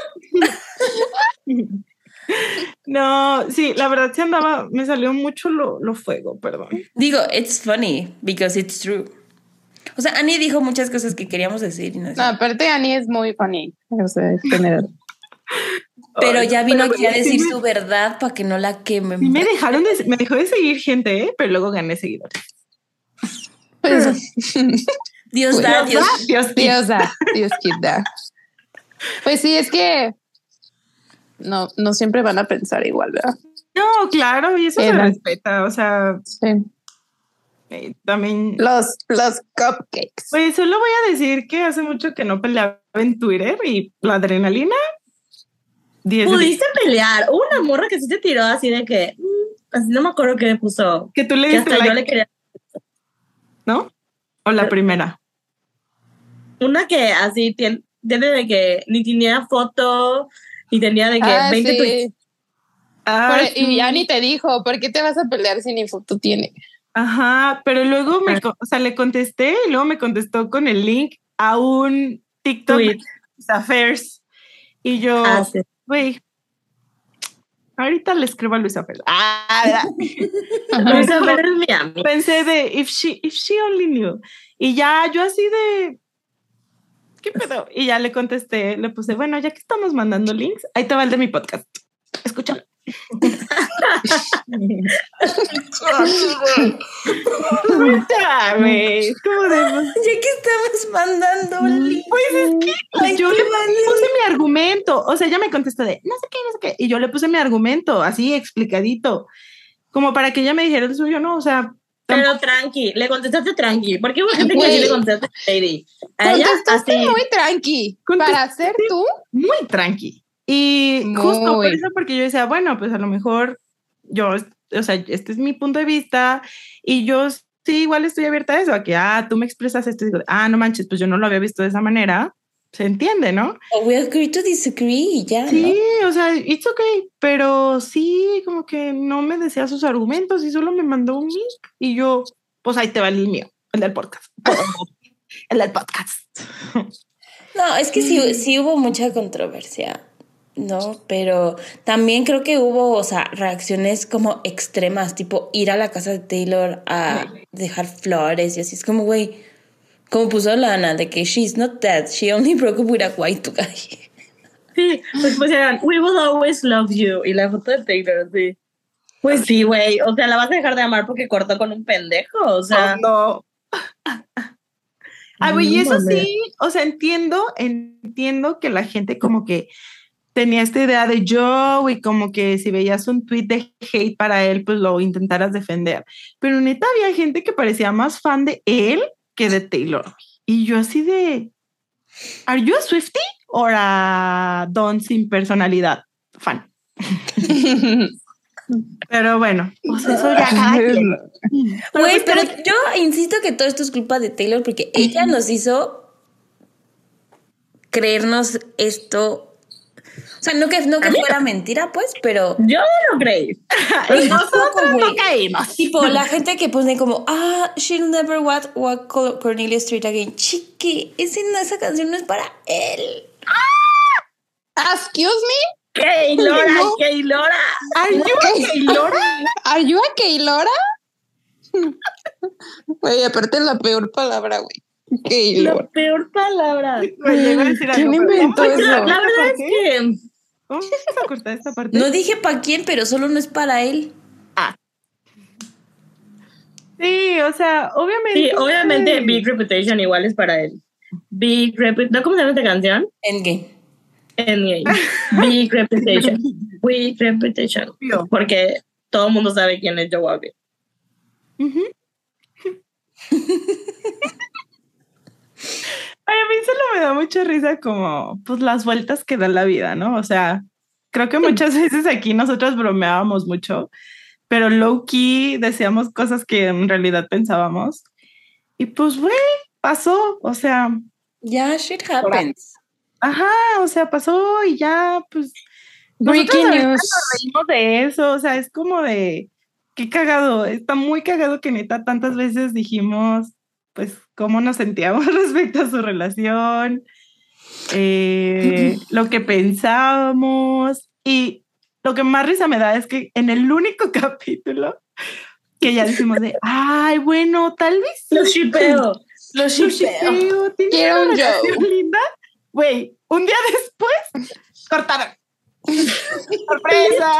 No, sí, la verdad sí andaba, me salió mucho lo, lo fuego, perdón. Digo, it's funny because it's true. O sea, Annie dijo muchas cosas que queríamos decir y no No, aparte, Ani es muy funny. O sea, en general. Pero Ay, ya vino pero aquí a sí decir me- su verdad para que no la quemen. sí me dejaron de, me dejó de seguir gente, ¿eh? pero luego gané seguidores. Pues, Dios da, Dios. Dios, mío. Dios da, Dios quita. Pues sí, es que no, no siempre van a pensar igual, ¿verdad? No, claro, y eso se Era. respeta, o sea, Sí. Eh, también. Los, los cupcakes. Pues solo voy a decir que hace mucho que no peleaba en Twitter y la adrenalina. 10 de 10. Pudiste pelear. Hubo una morra que sí te tiró así de que. mm, Así no me acuerdo qué me puso. Que tú le Que diste hasta yo le quería. ¿no? O la primera. Una que así tiene, tiene de que ni tenía foto, ni tenía de que Ah, 20 tweets. Ah, Por- y ya ni te dijo, ¿por qué te vas a pelear si ni foto tiene? Ajá, pero luego me, o sea, le contesté y luego me contestó con el link a un TikTok Tweet. de Affairs. Y yo, Ah, sí. güey, ahorita le escribo a Luisa Fer. Ah, Luisa Fer es mi amiga. pensé de if she, if she only knew. Y ya yo así de ¿qué pedo? Y ya le contesté, le puse, bueno, ya que estamos mandando links, ahí te va el de mi podcast. Escúchalo. Es como de, pues, Ya que estamos mandando el link. Pues es que yo le puse mi argumento. O sea, ella me contestó de no sé qué, no sé qué. Y yo le puse mi argumento así explicadito, como para que ella me dijera el suyo, no. O sea, Pero tranqui, le contestaste tranqui. Porque hubo gente que Güey. sí le contestaste Lady. A ella Contestaste así. muy tranqui. Contesté- Para ser tú, muy tranqui. Y justo por Muy. eso, porque yo decía, bueno, pues a lo mejor yo, o sea, este es mi punto de vista y yo sí, igual estoy abierta a eso, a que, ah, tú me expresas esto y digo, ah, no manches, pues yo no lo había visto de esa manera. Se entiende, ¿no? We agree to disagree ya, Sí, o sea, it's okay, pero sí, como que no me decía sus argumentos y solo me mandó un link y yo, pues ahí te va el mío, el del podcast. el del podcast. No, es que sí, sí hubo mucha controversia, ¿no? Pero también creo que hubo, o sea, reacciones como extremas, tipo ir a la casa de Taylor a dejar flores y así. Es como, güey, como puso Lana, de que she's not dead, she only broke up with a white guy. Sí, pues pusieron, we will always love you. Y la foto de Taylor, sí. Pues sí, güey. O sea, la vas a dejar de amar porque cortó con un pendejo. O sea, no. Ah, güey, y eso sí, o sea, entiendo, entiendo que la gente como que tenía esta idea de Joe y como que si veías un tweet de hate para él, pues lo intentaras defender. Pero neta había gente que parecía más fan de él que de Taylor. Y yo así de, ¿Are you a Swiftie o a Don sin personalidad? Fan. Pero bueno, pues eso ya cada quien. Güey, pero yo insisto que todo esto es culpa de Taylor porque ella nos hizo creernos esto. O sea, no que, no que fuera mentira, pues, pero. yo no lo creí. Nosotros no caímos. Tipo, la gente que pone como, ah, she'll never walk, walk Cor- Cornelia Street again. Chiqui, ese esa canción no es para él. Excuse me, Keylora, No. Keylora. Are you a Keylora? are you a Keylora? Güey, aparte la peor palabra, güey. Keylora. La peor palabra. Me llegó a decir ¿Quién inventó ¿cómo La, eso? la verdad es que ¿Cómo vamos a cortar esta parte? No dije para quién, pero solo no es para él. Sí, o sea, obviamente. sí, obviamente Big Reputation igual es para él. Big Reputation. ¿No cómo se llama esta canción? Endgame. Endgame. Big Reputation. Big Reputation. Porque todo el mundo sabe quién es Joe. Ujú. Ay, a mí solo me da mucha risa como pues las vueltas que da la vida, ¿no? O sea, creo que muchas veces aquí nosotros bromeábamos mucho, pero low key decíamos cosas que en realidad pensábamos. Y pues, güey, pasó, o sea, Ya, shit happens. ajá, o sea, pasó y ya, pues Breaking news. nos reímos de eso, o sea, es como de qué cagado, está muy cagado que neta tantas veces dijimos, pues, cómo nos sentíamos respecto a su relación, eh, lo que pensábamos y lo que más risa me da es que en el único capítulo que ya decimos de, ay, bueno, tal vez Los shipeo. Lo shipeo, Quiero un Joe. linda. Güey, un día después cortaron. ¡Sorpresa!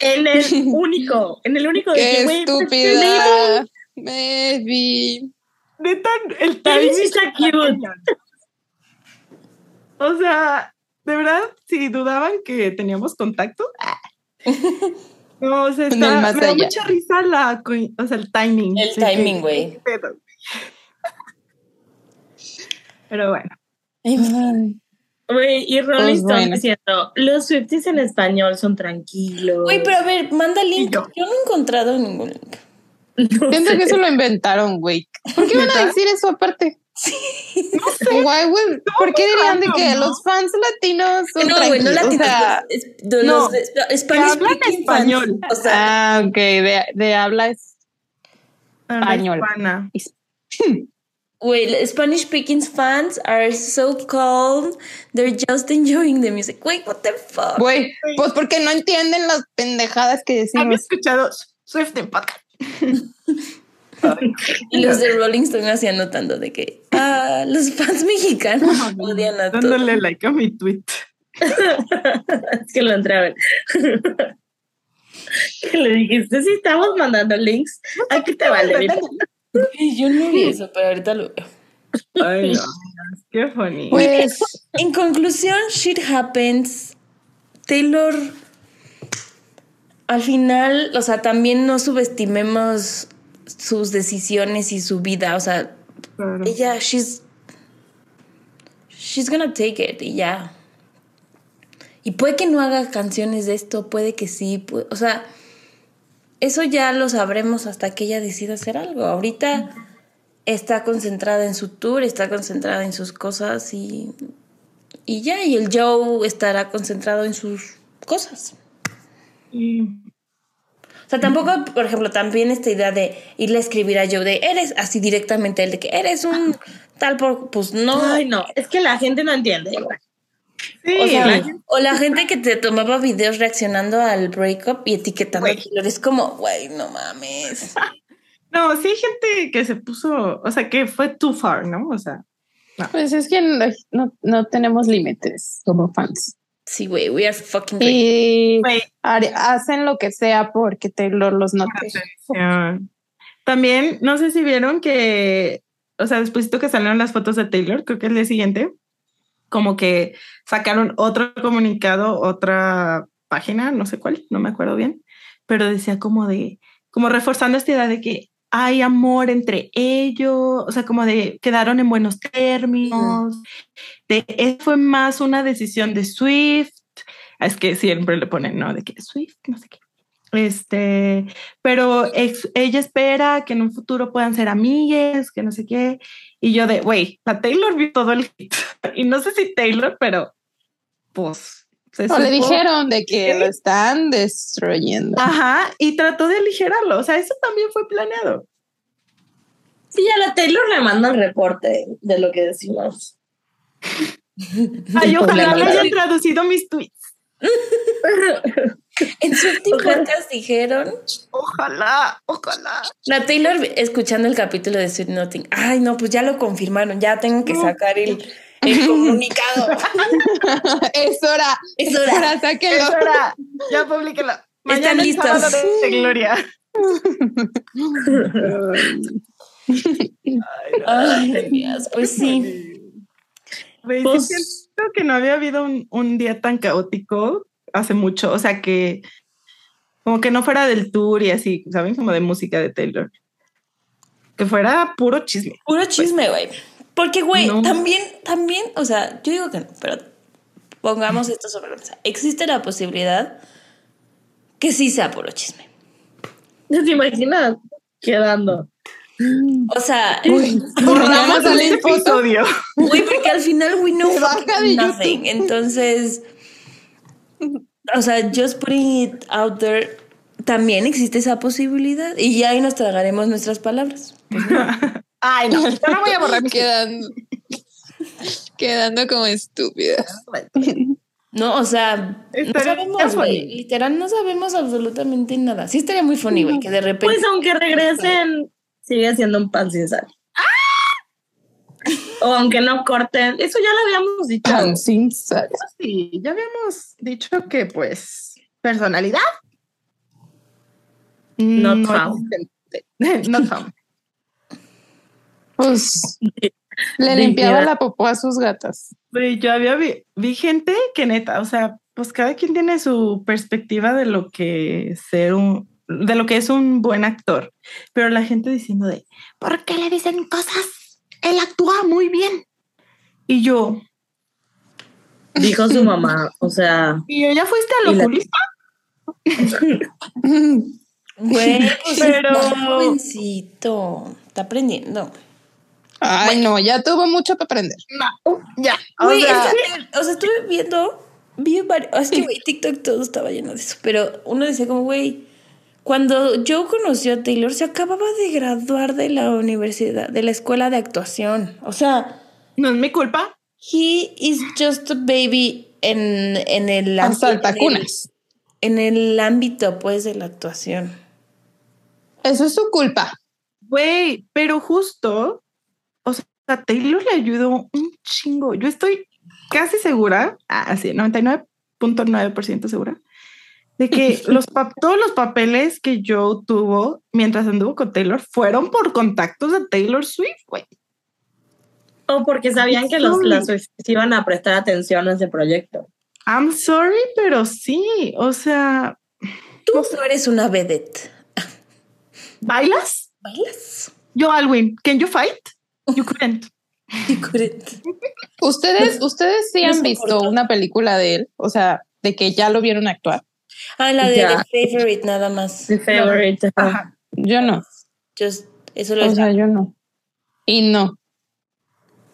En el único. En el único de Qué que, güey, pues, estúpida. Maybe. Neta, el timing está cute. O sea, de verdad, si dudaban que teníamos contacto. No, o sea, está, me da allá. mucha risa la, o sea, el timing. El Sí, timing, güey. Pero bueno. Güey, y Rolling Pues Stone bueno. diciendo, los Swifties en español son tranquilos. Güey, pero a ver, manda link. Yo. Yo no he encontrado ningún link. No Siento sé. que eso lo inventaron, güey. ¿Por qué van a decir eso aparte? No sé. Why would- ¿Por qué dirían de que ¿no? los fans latinos son No, güey, no latinos. O sea, los, es- de no, los hablan speaking fans. español. O sea, ah, ok, de, de habla es Español. hispana. güey, Spanish speaking fans are so calm. They're just enjoying the music. Güey, what the fuck? Güey, pues porque no entienden las pendejadas que ¿Han decimos. escuchado Swift en podcast? Y los de Rolling Stone así anotando de que ah, los fans mexicanos odian a todos. Dándole like a mi tweet. es que lo entré a ver. que le dijiste, si estamos mandando links, aquí te vale. Yo no vi eso, pero ahorita lo veo. Ay, no, qué funny. Pues, En conclusión, shit happens. Taylor, al final, o sea, también no subestimemos sus decisiones y su vida. O sea, Claro. ella, she's, she's gonna take it y ya. Y puede que no haga canciones de esto, puede que sí, o sea, eso ya lo sabremos hasta que ella decida hacer algo. Ahorita está concentrada en su tour, está concentrada en sus cosas y, y ya, y el Joe estará concentrado en sus cosas. O sea, tampoco, por ejemplo, también esta idea de irle a escribir a Joe de eres así directamente el de que eres un tal por pues no. Ay, no, es que la gente no entiende. Sí, O, sea, la- o la gente que te tomaba videos reaccionando al breakup y etiquetando. Taylor. Es como, güey, no mames. no, sí hay gente que se puso, o sea, que fue too far, ¿no? O sea, Pues es que no, no, no tenemos límites como fans. Sí, güey, we are fucking hacen lo que sea porque Taylor los note. También, no sé si vieron que, o sea, después que salieron las fotos de Taylor, creo que el día siguiente, como que sacaron otro comunicado, otra página, no sé cuál, no me acuerdo bien, pero decía como de, como reforzando esta idea de que hay amor entre ellos, o sea, como de quedaron en buenos términos, de eso fue más una decisión de Swift, es que siempre le ponen, ¿no? De que Swift, no sé qué. Este, pero ex- ella espera que en un futuro puedan ser amigues, que no sé qué. Y yo de, güey, la Taylor vio todo el hit. Y no sé si Taylor, pero pues. Se O le dijeron de que lo están destruyendo. Ajá, y trató de aligerarlo. O sea, eso también fue planeado. Sí, a la Taylor le manda el reporte de lo que decimos. Ay, ojalá me hayan traducido mis tweets. En su último podcast dijeron Ojalá, ojalá. la Taylor escuchando el capítulo de Sweet Nothing. Ay, no, pues ya lo confirmaron, ya tengo que sacar el, el comunicado. es hora. Es hora. Es sáquenlo. hora. Ya publíquelo. Mañana Están es listos. sábado de Gloria. Ay, Dios, pues sí. Pues- siento que no había habido un, un día tan caótico hace mucho. O sea, que como que no fuera del tour y así, ¿saben? Como de música de Taylor. Que fuera puro chisme. Puro chisme, güey. Porque, güey, No. también, también, o sea, yo digo que no, pero pongamos esto sobre la mesa. Existe la posibilidad que sí sea puro chisme. ¿Te imaginas quedando? O sea, Borramos salir este fotos. episodio. güey, porque al final we know Se baja de nothing. Entonces, o sea, just putting it out there, también existe esa posibilidad. Y ya ahí nos tragaremos nuestras palabras. Ay, no, yo no voy a borrar mis quedando, quedando como estúpidas. No, o sea, no sabemos. Literal, no sabemos absolutamente nada. Sí estaría muy funny, güey, que de repente... Pues aunque regresen, sigue siendo un pan sin sal. O aunque no corten, eso ya lo habíamos dicho. Tan sin sal. Sí, ya habíamos dicho que, pues, personalidad. Not no found. Pues le limpiaba la popó a sus gatas. Güey, yo había vi, vi gente que neta, o sea, pues cada quien tiene su perspectiva de lo que ser un, de lo que es un buen actor, pero la gente diciendo de, ¿por qué le dicen cosas? Él actúa muy bien. Y yo, Dijo su mamá, o sea, ¿y yo ya fuiste al Y la- oculista? Güey, pues Pero- jovencito. Está aprendiendo. Ay, no, ya tuvo mucho para aprender. No, ya. O sea, es que, o sea, estuve viendo, vi varios, es que, güey, TikTok todo estaba lleno de eso, pero uno decía como, güey, cuando Joe conoció a Taylor, se acababa de graduar de la universidad, de la escuela de actuación. O sea, no es mi culpa. he is just a baby en, en el... A en el- saltacunas. En el ámbito, pues, de la actuación. Eso es su culpa. Güey, pero justo, o sea, Taylor le ayudó un chingo. Yo estoy casi segura, así, 99.9% segura, de que los pa- todos los papeles que Joe tuvo mientras anduvo con Taylor fueron por contactos de Taylor Swift, güey. o porque sabían que los, Sorry. las iban a prestar atención a ese proyecto. I'm sorry, pero sí, o sea, Tú no eres una vedette. ¿bailas? ¿Bailas? Yo, Alwin, can you fight? You couldn't. Ustedes, ustedes sí No han visto una película de él, o sea, de que ya lo vieron actuar. Ah, la de Ya. The Favorite, nada más. The favorite. ajá. Ajá. Yo no, Just, eso lo o sea, yo no. Y no,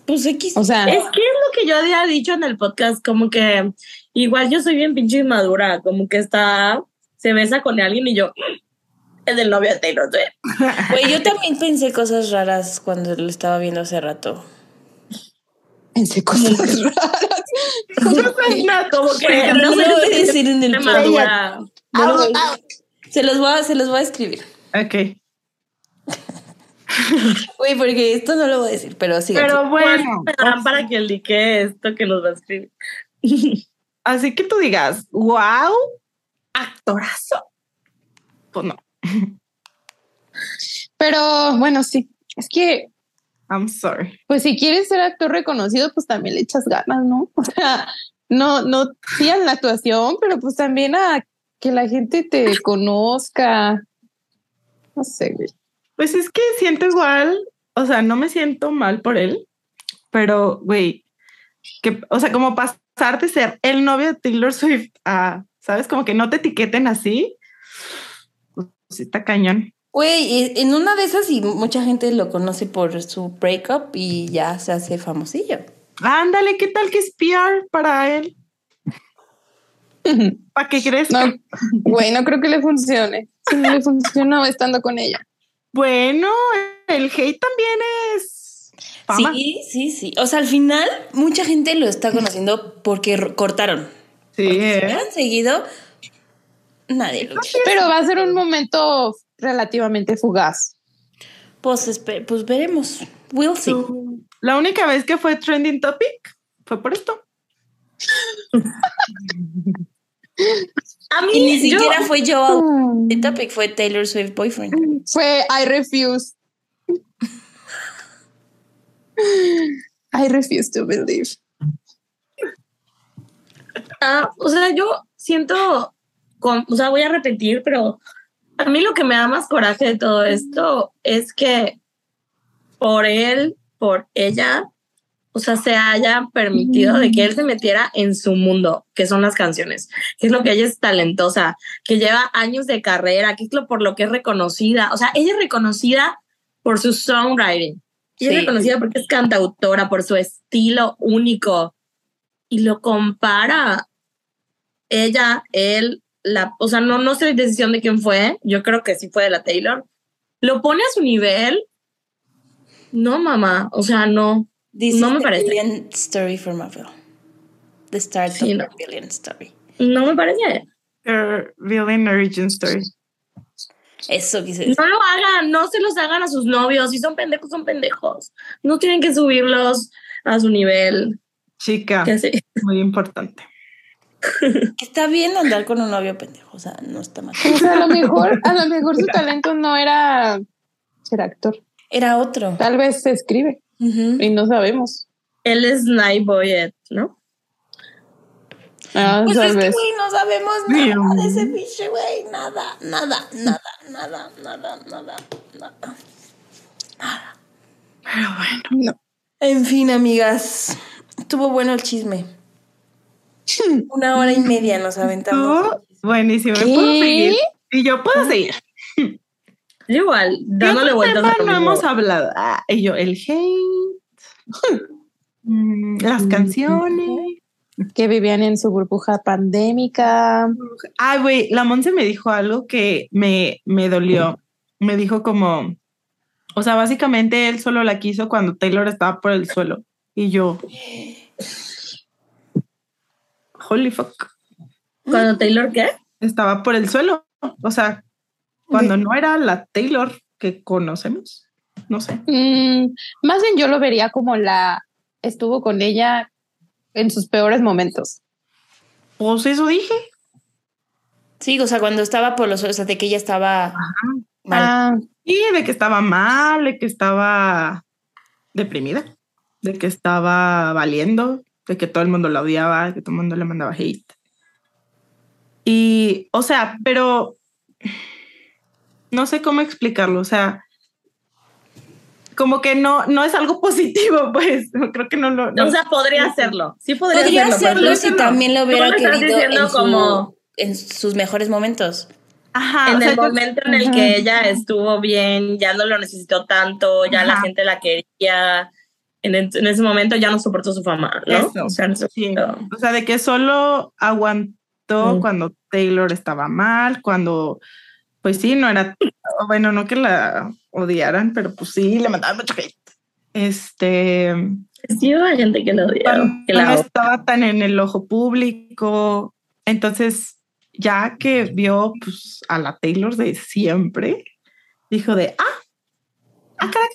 Pues X. o sea, Es que es lo que yo había dicho en el podcast, como que igual yo soy bien pinche inmadura, como que está, se besa con alguien y yo, es el novio de Taylor Swift. Güey, yo también pensé cosas raras cuando lo estaba viendo hace rato. Pensé cosas raras. Cosas natas. Como que No voy a decir en el au. Se los voy a, se los voy a escribir. Ok. Güey, porque esto no lo voy a decir, pero sí. Pero bueno, Esperarán para que lique esto que nos va a escribir. así que tú digas, wow, actorazo. Pues no, Pero bueno, sí. Es que, I'm sorry. pues si quieres ser actor reconocido, pues también le echas ganas, ¿no? O sea, no, no, sí en la actuación, pero pues también a que la gente te conozca. No sé, güey. Pues es que siento igual, o sea, no me siento mal por él, pero, güey, que, o sea, como pasar de ser el novio de Taylor Swift a, ¿sabes? Como que no te etiqueten así. Pues está cañón. Güey, en una de esas y mucha gente lo conoce por su breakup y ya se hace famosillo. Ándale, ¿qué tal que es PR para él? ¿Para qué crees? No, güey, no creo que le funcione. Si no le funcionó estando con ella. Bueno, el hate también es fama. Sí, sí, sí. O sea, al final mucha gente lo está conociendo porque ro- cortaron. Sí, Si ¿eh? hubieran seguido, nadie lo Pero va a ser un momento relativamente fugaz. Pues, pues veremos. We'll see. La única vez que fue trending topic fue por esto. A mí, Y ni yo- siquiera fue Joel. Mm. El topic fue Taylor Swift boyfriend. Fue I refuse. I refuse to believe. Ah, o sea, yo siento, con- o sea, voy a repetir, pero a mí lo que me da más coraje de todo esto es que por él, por ella, o sea, se haya permitido de que él se metiera en su mundo, que son las canciones, que es lo que ella es talentosa, que lleva años de carrera, que es lo por lo que es reconocida. O sea, ella es reconocida por su songwriting. Ella Sí. es reconocida porque es cantautora, por su estilo único. Y lo compara ella, él, la, o sea, no, no sé decisión de quién fue, yo creo que sí fue de la Taylor. Lo pone a su nivel. No, mamá, o sea, no. This No is me the parece. Billion story for Marvel. The start Sí, of no. the billion story. No me parece. Her villain origin story. Eso quise decir. No lo hagan, no se los hagan a sus novios. Si son pendejos, son pendejos. No tienen que subirlos a su nivel. Chica, Que sí. muy importante. Está bien andar con un novio pendejo, o sea, no está mal. O sea, a lo mejor, a lo mejor su talento no era ser actor. Era otro. Tal vez se escribe y no sabemos. Él es Night Boyet, ¿no? Ah, Pues es que, güey, no sabemos nada de ese biche, güey. Nada, nada, nada, nada, nada, nada, nada. Pero bueno. No. En fin, amigas. Estuvo bueno el chisme. Una hora y media nos aventamos. Buenísimo. ¿Qué? ¿Puedo seguir? Y yo puedo seguir. Yo igual, ¿Qué dándole vueltas a no hemos hablado. Ah, y yo, el hate. Las canciones. Que vivían en su burbuja pandémica. Ay, güey, la Monse me dijo algo que me, me dolió. Me dijo como, o sea, básicamente él solo la quiso cuando Taylor estaba por el suelo. Y yo, holy fuck, Cuando Taylor, ¿qué? estaba por el suelo. O sea, cuando no era la Taylor que conocemos. No sé. Mm, más bien yo lo vería como la estuvo con ella en sus peores momentos. Pues eso dije. Sí, o sea, cuando estaba por los o sea, de que ella estaba mal. Ah, Y de que estaba mal, de que estaba deprimida, de que estaba valiendo, de que todo el mundo la odiaba, que todo el mundo le mandaba hate. Y, o sea, pero no sé cómo explicarlo, o sea, como que no, no es algo positivo, pues, creo que no lo... no- O sea, podría hacerlo. Sí, podría, Podría hacerlo. hacerlo si no. también lo hubiera querido en, su- como en sus mejores momentos. Ajá, en o sea, el yo- momento en el Ajá. que ella estuvo bien, ya no lo necesitó tanto, ya la Ajá. gente la quería. En, en ese momento ya no soportó su fama, ¿no? Eso, O sea, no sí. soportó. O sea, de que solo aguantó Mm. cuando Taylor estaba mal, cuando pues sí, no era, bueno, no que la odiaran, pero pues sí, le mandaban mucho hate. Este, Sí, hubo gente que la no odió. estaba tan en el ojo público, entonces ya que vio pues, a la Taylor de siempre, dijo de, ah, ah, caray,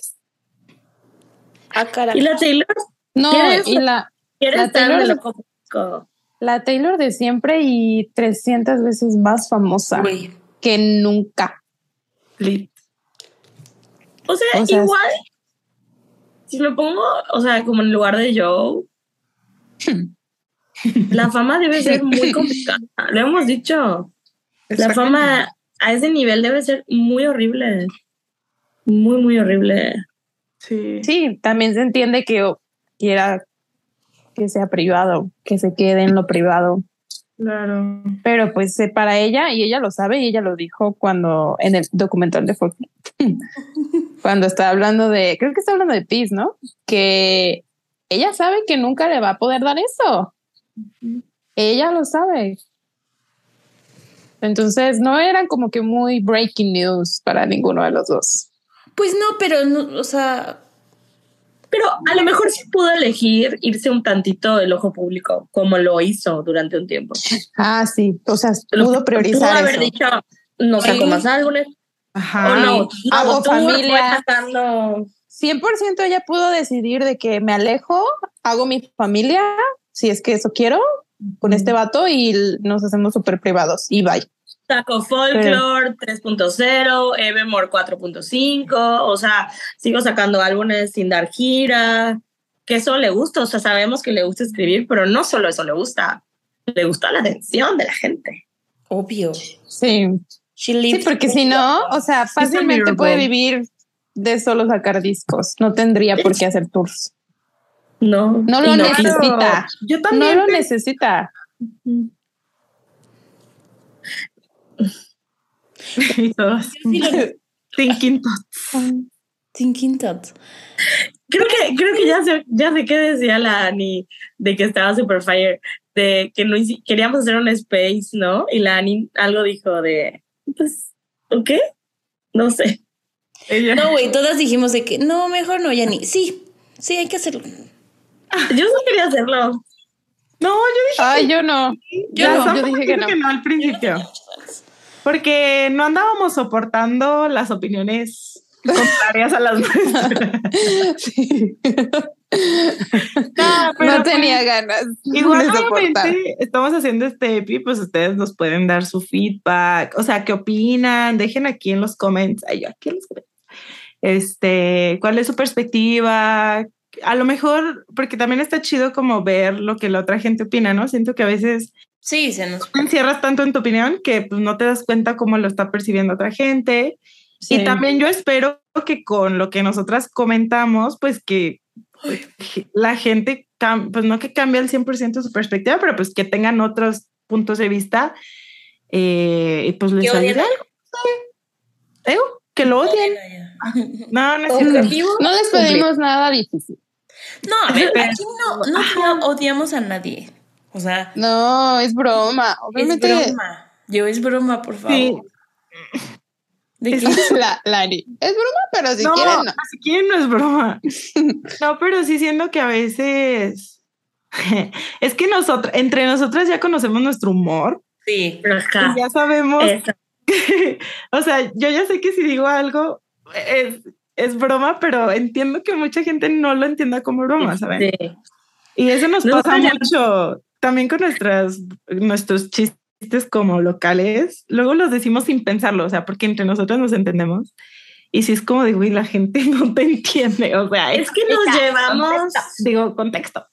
Ah, caray. Y la Taylor No, ¿Quieres? y la, quiere La Taylor- público. la Taylor de siempre y 300 veces más famosa que nunca. lit. O sea, O sea, igual, si lo pongo, o sea, como en lugar de Joe, la fama debe ser muy complicada. Lo hemos dicho. La fama a ese nivel debe ser muy horrible. Muy, muy horrible. Sí. Sí, también se entiende que quiera que sea privado, que se quede en lo privado. Claro. Pero pues para ella, y ella lo sabe, y ella lo dijo cuando en el documental de Fox, cuando está hablando de, creo que está hablando de Peace, ¿no? Que ella sabe que nunca le va a poder dar eso. Ella lo sabe. Entonces no eran como que muy breaking news para ninguno de los dos. Pues no, pero no, o sea, Pero a lo mejor sí pudo elegir irse un tantito del ojo público, como lo hizo durante un tiempo. Ah, sí. O sea, Lo- pudo priorizar Pudo haber eso. dicho, no saco Sí. más álbumes, Ajá. o no, Hago tour, familia. voy sacando 100% ella pudo decidir de que me alejo, hago mi familia, si es que eso quiero, con este vato y nos hacemos súper privados y bye. Saco Folklore 3.0, Evermore 4.5, o sea, sigo sacando álbumes sin dar gira, que eso le gusta, o sea, sabemos que le gusta escribir, pero no solo eso le gusta, le gusta la atención de la gente. obvio. Sí, She sí, porque si no, o sea, fácilmente puede vivir de solo sacar discos, no tendría por qué hacer tours. No, No lo necesita. Yo No también. lo pe- necesita. Y todos lo- thinking thoughts. Thinking thoughts. Creo que, creo que ya sé, ya sé qué decía la Ani de que estaba super fire, de que no hici- queríamos hacer un space, ¿no? Y la Ani algo dijo de, pues, ¿ok? No sé. Ella- No, güey, todas dijimos de que no, mejor no, ya ni. Sí, sí, hay que hacerlo. Yo sí quería hacerlo. No, yo dije Ay, yo no. Yo no, yo dije que dijo no. al principio. Porque no andábamos soportando las opiniones contrarias a las nuestras. Sí. No, pero no tenía pues, ganas Igual, de soportar. obviamente, estamos haciendo este EPI, pues ustedes nos pueden dar su feedback, o sea, qué opinan, dejen aquí en los comments, ay, yo aquí en los comments, este, cuál es su perspectiva, a lo mejor, porque también está chido como ver lo que la otra gente opina, ¿no? Siento que a veces Sí, se nos. encierras tanto en tu opinión que pues no te das cuenta cómo lo está percibiendo otra gente. Sí. Y también yo espero que con lo que nosotras comentamos, pues que pues, la gente, pues no que cambie al 100% su perspectiva, pero pues que tengan otros puntos de vista eh, y pues les Que odien ayude algo. Ew, que lo odien. No, no es. No les pedimos nada difícil. No, a ver, aquí no, no, no odiamos a nadie. O sea, No, es broma. es Obviamente, broma. Yo es broma, por favor. Sí. ¿De Es- la, es broma, pero si no, quieren, no. si quieren no es broma. No, pero sí siendo que a veces es que nosotros, entre nosotras ya conocemos nuestro humor Sí. Ajá. y ya sabemos, o sea, yo ya sé que si digo algo es, es broma, pero entiendo que mucha gente no lo entienda como broma, ¿saben? Sí. Y eso nos No, pasa ya- mucho también con nuestras, nuestros chistes como locales. Luego los decimos sin pensarlo, o sea, porque entre nosotros nos entendemos. Y si es como de, güey, la gente no te entiende, o sea, Es que nos llevamos, digo, contexto.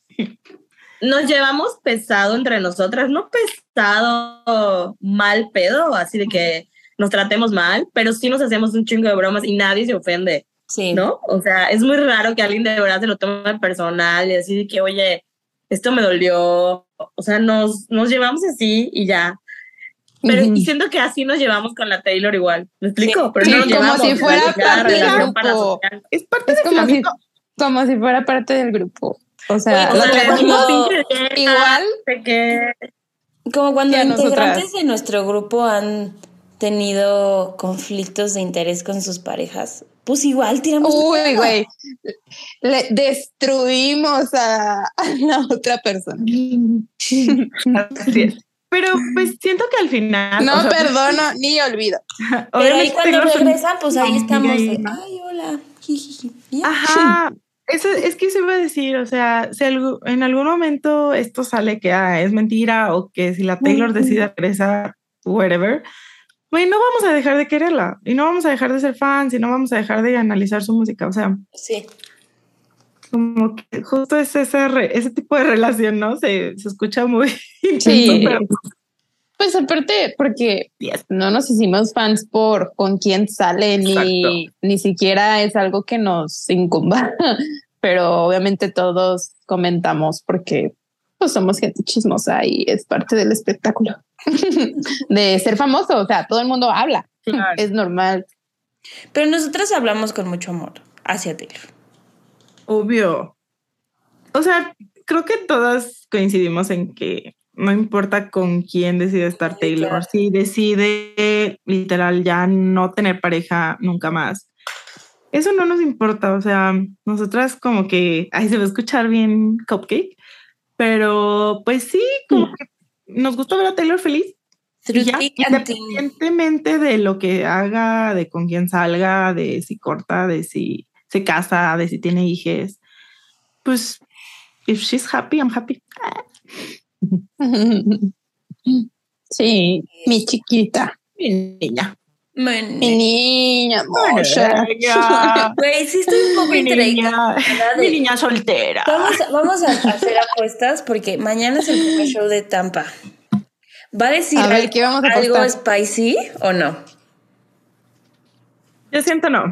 nos llevamos pesado entre nosotras, no pesado mal pedo, así de que nos tratemos mal, pero sí nos hacemos un chingo de bromas y nadie se ofende, Sí. ¿no? O sea, es muy raro que alguien de verdad se lo tome personal y así de que, oye, esto me dolió, o sea, nos, nos llevamos así y ya. Pero y siento que así nos llevamos con la Taylor igual, ¿me explico? Sí. Pero Sí, no nos como llevamos, si fuera parte del grupo. Es parte Es del como si, como si fuera parte del grupo. O sea, O lo como- igual. de que Como cuando integrantes nosotras. de nuestro grupo han tenido conflictos de interés con sus parejas, pues igual tiramos. Uy, güey. Le destruimos a, a la otra persona. Así es. Pero pues siento que al final. No o sea, perdono ni olvido. Pero ahí cuando regresan, pues ahí estamos. de. Ay, hola. jijiji". Ya. Ajá. Eso es que eso iba a decir, o sea, si en algún momento esto sale que ah, es mentira o que si la Taylor decide regresar, whatever, güey, no vamos a dejar de quererla y no vamos a dejar de ser fans y no vamos a dejar de analizar su música. O sea, Sí. como que justo es ese, re- ese tipo de relación, ¿no? Se, se escucha muy intenso, Sí. pero Pues aparte, porque Yes. no nos hicimos fans por con quién sale, ni, ni siquiera es algo que nos incumba. Pero obviamente todos comentamos porque pues somos gente chismosa y es parte del espectáculo de ser famoso. O sea, todo el mundo habla. Claro. Es normal. Pero nosotras hablamos con mucho amor hacia Taylor. Obvio. O sea, creo que todas coincidimos en que no importa con quién decide estar Taylor, si decide literal ya no tener pareja nunca más. Eso no nos importa, o sea, nosotras como que, ay, se va a escuchar bien cupcake, pero pues sí, como que nos gusta ver a Taylor feliz. y ya, independientemente de lo que haga, de con quién salga, de si corta, de si se casa, de si tiene hijos, pues if she's happy, I'm happy. Sí, mi chiquita, Mi niña. Mi niña. Güey, sí estoy un poco Mi intrigada. niña, de- mi niña soltera. Vamos, a- vamos a hacer apuestas porque mañana es el primer show de Tampa. ¿Va a decir A ver, algo, ¿qué vamos a algo apostar? spicy o no? Yo siento no.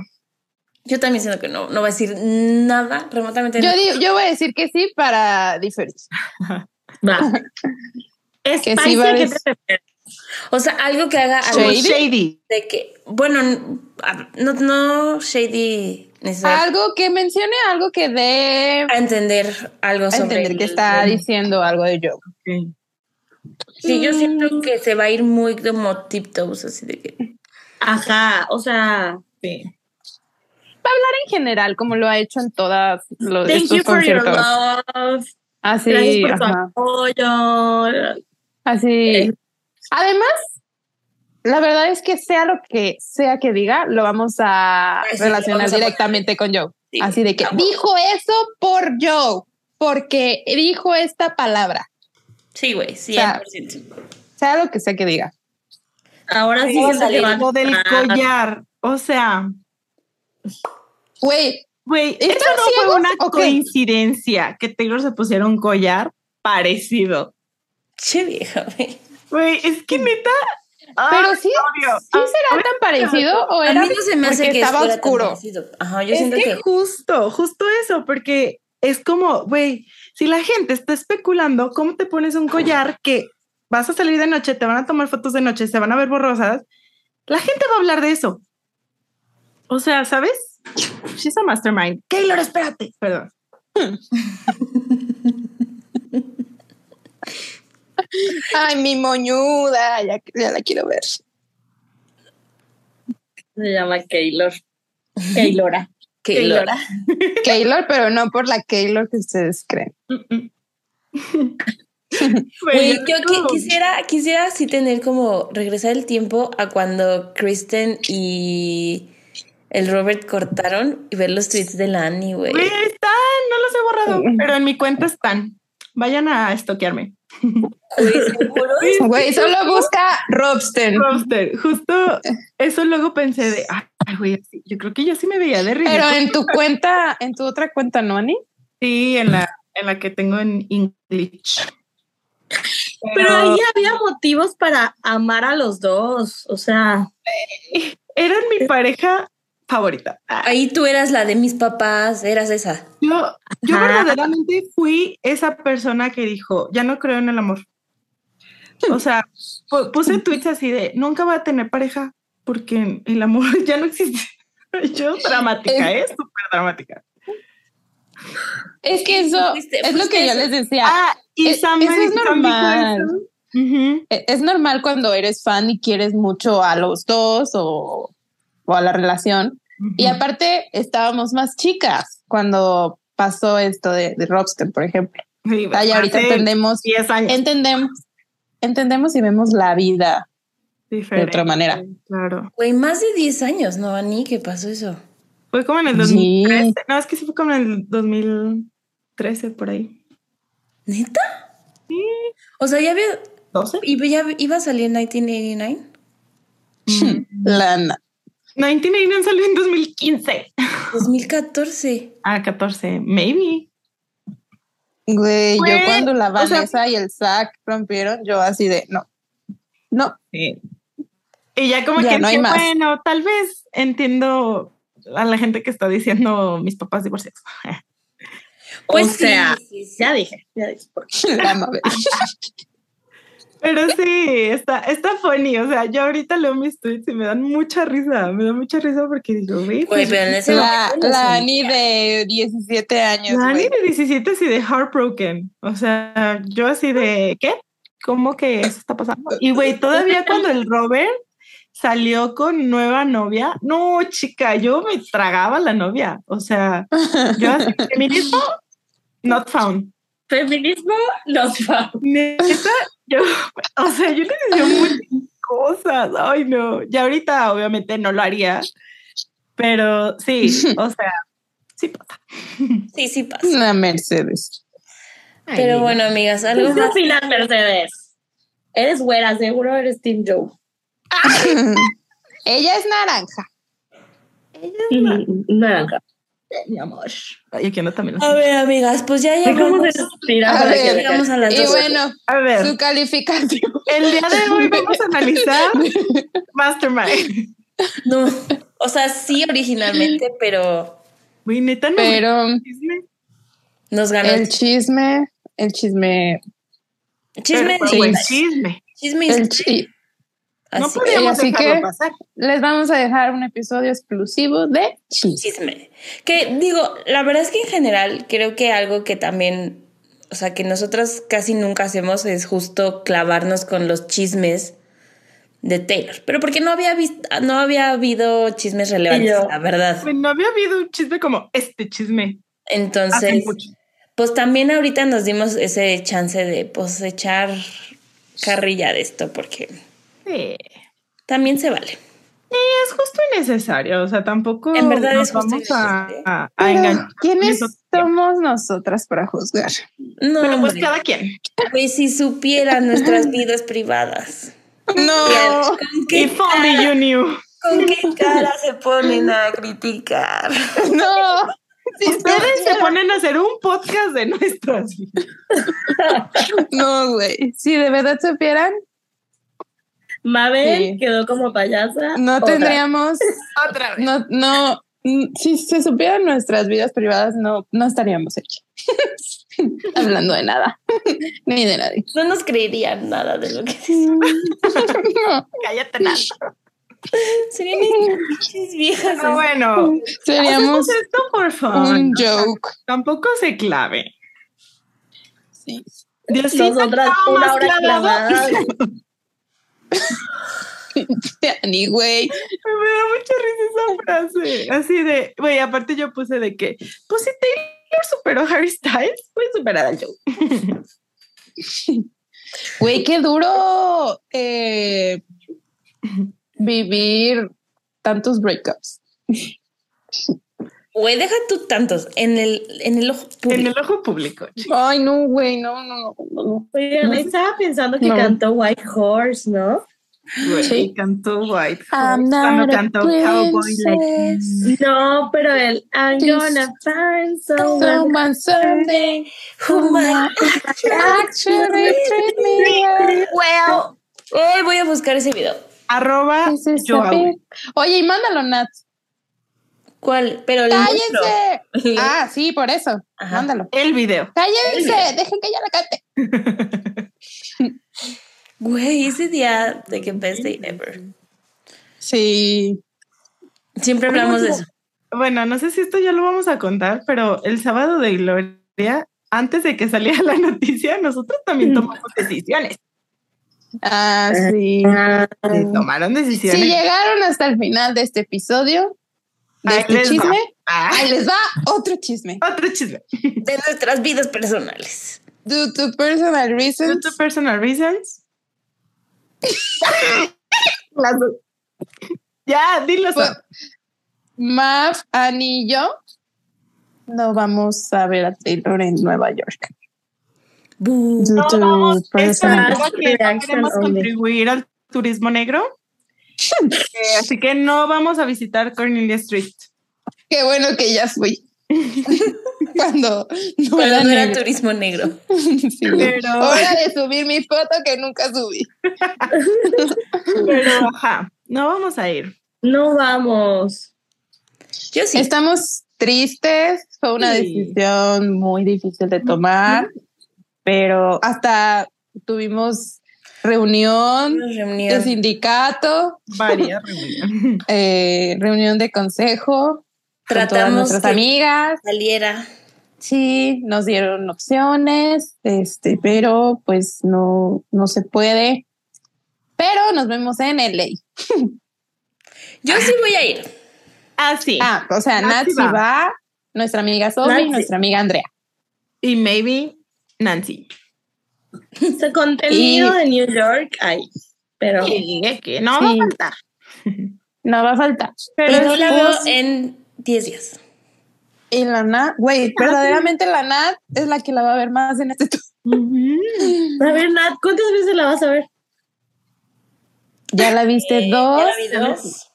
Yo también siento que no, no va a decir nada remotamente. Yo, nada. digo, yo voy a decir que sí para diferir. Va. Es Que sí spicy, va a ¿qué des- te? O sea, algo que haga algo Shady. shady. de que, bueno, a- no, no shady necesariamente Algo que mencione algo que dé a entender algo a sobre entender que el- está el- diciendo algo de Joe. Ok. Sí, yo siento Mm. que se va a ir muy como tiptoes, así de que. Ajá, o sea, Sí. En general, como lo ha hecho en todas los thank estos you for your conciertos. love. Así, Gracias por tu ajá, apoyo. así. Además, la verdad es que sea lo que sea que diga, lo vamos a Sí, relacionar vamos a- directamente con Joe. Sí, Así de que vamos. dijo eso por Joe, porque dijo esta palabra, Sí, güey, sea, 100%. sea lo que sea que diga. Ahora sí, Sí, Lo del collar. O sea, Güey, güey, ¿Están no fue una o coincidencia que Taylor se pusiera un collar parecido. Che vieja, güey. Güey, es que neta. pero sí, sí será tan parecido o A era mí no se me hace porque que estaba oscuro. parecido. Ajá, yo es siento que, que. justo, justo eso, porque es como, güey, si la gente está especulando, ¿cómo te pones un collar que vas a salir de noche, te van a tomar fotos de noche, se van a ver borrosas? La gente va a hablar de eso. O sea, ¿sabes? She's a mastermind. Taylor, espérate. Perdón. Ay, mi moñuda, ya, ya la quiero ver. Se llama Keylor. Keylora. que Keylora. Keylor, pero no por la Keylor que ustedes creen. Yo qui- quisiera, quisiera así tener como regresar el tiempo a cuando Kristen y el Robert cortaron y ver los tweets de la Annie, güey. Güey, están, no los he borrado, pero en mi cuenta están. Vayan a estoquearme. Güey, solo busca Robsten. Roster, justo eso luego pensé de, ay, güey, así, yo creo que yo sí me veía de ridículo. Pero en tu cuenta, en tu otra cuenta, ¿no, Ani? Sí, en la, en la que tengo en English. Pero ahí había motivos para amar a los dos. O sea, eran mi pareja favorita. Ah, Ahí tú eras la de mis papás, eras esa. Yo, yo Ajá. verdaderamente fui esa persona que dijo, ya no creo en el amor. O sea, pu- puse tweets así de, nunca voy a tener pareja porque el amor ya no existe. Yo dramática, ¿eh? Súper dramática. Es que eso Fuiste- es lo que yo les decía. Ah, y Sam eso es normal. eso. Ujú. e- es normal cuando eres fan y quieres mucho a los dos o, o a la relación. Y aparte estábamos más chicas cuando pasó esto de, de Rockstar, por ejemplo. Sí, Ah, ya ahorita entendemos, 10 años. entendemos, entendemos y vemos la vida de otra manera. Claro. Güey, más de 10 años, ¿no, Ani? ¿Qué pasó eso? Fue como en el Sí. 2013. No, es que sí fue como en el 2013, por ahí. ¿Neta? Sí. O sea, ya había... ¿12? ¿Y ya iba a salir en 1989? Lana. 1989 salió en 2015. 2014. Ah, 14. Maybe. Güey, yo Güey, cuando la o sea- Vanessa y el Zack rompieron, yo así de no, no, Sí. Y ya como Ya que no hay dije, más. bueno, tal vez entiendo a la gente que está diciendo mis papás divorciados. Pues o sea, sí, sí. ya dije, ya dije. ¿por qué? la. Pero sí, está, está funny. O sea, yo ahorita leo mis tweets y me dan mucha risa. Me da mucha risa porque digo, güey, pues, pero en ese La, la. Ani de 17 años. la Ani de 17 así de heartbroken. O sea, yo así de, ¿qué? ¿Cómo que eso está pasando? Y güey, todavía cuando el Robert salió con nueva novia, no, chica, yo me tragaba la novia. O sea, yo así, feminismo, not found. Feminismo va. Neta, yo, o sea, yo le decía muchas cosas. Ay, no. Ya ahorita, obviamente, no lo haría. Pero sí, o sea, sí pasa. Sí, sí pasa. La Mercedes. Pero bueno, amigas, algo ¿Qué más. opinas, Mercedes? Eres güera, seguro eres Team Joe. Ella es naranja. Naranja. Mi amor. Ay, aquí no también. lo A ver, amigas, pues ya ¿Cómo llegamos. A que ver, le llegamos a las Y dos. bueno, A ver, su calificación. el día de hoy vamos a analizar Mastermind. No, o sea, sí originalmente, pero Güey, neta, no. Pero nos ganó el el chisme, el chisme, chisme. Pero, chisme. chisme. el chisme. Chi- No Así, podíamos así dejarlo que- pasar. Les vamos a dejar un episodio exclusivo de chisme. Que digo, la verdad es que en general creo que algo que también, o sea, que nosotras casi nunca hacemos es justo clavarnos con los chismes de Taylor. Pero porque no había visto, no había habido chismes relevantes, yo. la verdad. Güey, No había habido un chisme como este chisme. Entonces, pues también ahorita nos dimos ese chance de pues echar carrilla de esto, porque Sí. también se vale. Es justo y necesario. O sea, tampoco En verdad nos es justo y vamos a, necesario. a, a Pero, engañar. ¿quiénes somos nosotras para juzgar? No, Pero pues hombre. cada quien. Güey, si supieran nuestras vidas privadas. No. ¿Con qué, If only you knew. ¿Con qué cara se ponen a criticar? No. Sí, Ustedes se ponen a hacer un podcast de nuestras vidas. No, güey. Si de verdad supieran, Mabel Sí. quedó como payasa. no Otra. tendríamos, Otra vez. no, no, mm, si se supieran nuestras vidas privadas, no, no estaríamos aquí. Hablando de nada, ni de nadie. No nos creerían nada de lo que dicen. No, Cállate nada. Serían viejas. Pero bueno, seríamos hacemos esto por favor. un joke. Tampoco se clave. Sí. Diosito Nosotras una hora clavado. clavada. Güey. Me da mucha risa esa frase. Así de, güey, aparte yo puse de que, pues si Taylor superó Harry Styles, puede superar al Joe. Güey, qué duro eh, vivir tantos breakups. Güey, deja tú tantos en el, en el ojo En público. el ojo público. Ay, no, güey, no, no, no, no, no. Estaba pensando que No. cantó White Horse, ¿no? Güey, Sí. cantó White. Horse, cuando cantó Cowboy Like. No, pero el I'm gonna find someone. Someone someday who might actually treat me well. Ay, voy a buscar ese video. Arroba Oye, y mándalo, Nat. ¿Cuál? Pero el. ¡Cállense! Ah, sí, por eso. Ajá. Mándalo. el video. ¡Cállense! Dejen que ella la cante. Güey, ese día de que best day ever. Sí. Siempre hablamos de eso. Bueno, no sé si esto ya lo vamos a contar, pero el sábado de Gloria, antes de que saliera la noticia, nosotros también tomamos decisiones. Ah, sí. Ah, Sí, tomaron decisiones. Si llegaron hasta el final de este episodio, de Ahí este les va. chisme, Ah, ahí les va otro chisme. otro chisme. De nuestras vidas personales. Due to personal Due reasons, to personal reasons. Las dos. ya, dilo. Pues, Mav, Annie y yo no vamos a ver a Taylor en Nueva York. Due No to vamos, es personal- algo que no queremos contribuir al turismo negro. Eh, así que no vamos a visitar Cornelia Street. Qué bueno que ya fui. Cuando no Cuando era no era negro. turismo negro. Sí. Pero- Hora de subir mi foto que nunca subí. Pero, ajá, no vamos a ir. No vamos. Yo sí. Estamos tristes, fue una Sí. decisión muy difícil de tomar, pero hasta tuvimos reunión Una de reunión. sindicato, Varias reuniones. eh, reunión de consejo, con todas Tratamos nuestras que amigas. saliera. Sí, nos dieron opciones, este, pero pues no, no se puede. Pero nos vemos en LA. Yo sí voy a ir. Ah, sí. Ah, o sea, Nancy Nancy va. va, nuestra amiga Sophie Nancy. nuestra amiga Andrea. Y maybe Nancy. Ese contenido Y- de New York hay, pero Sí, es que no va a Sí. faltar. No va a faltar. Pero no la veo en 10 días. Y la Nat, güey, verdaderamente la Nat es la que la va a ver más en este tour. a ver, Nat, ¿cuántas veces la vas a ver? Ya la viste Eh, dos, ya la vi dos.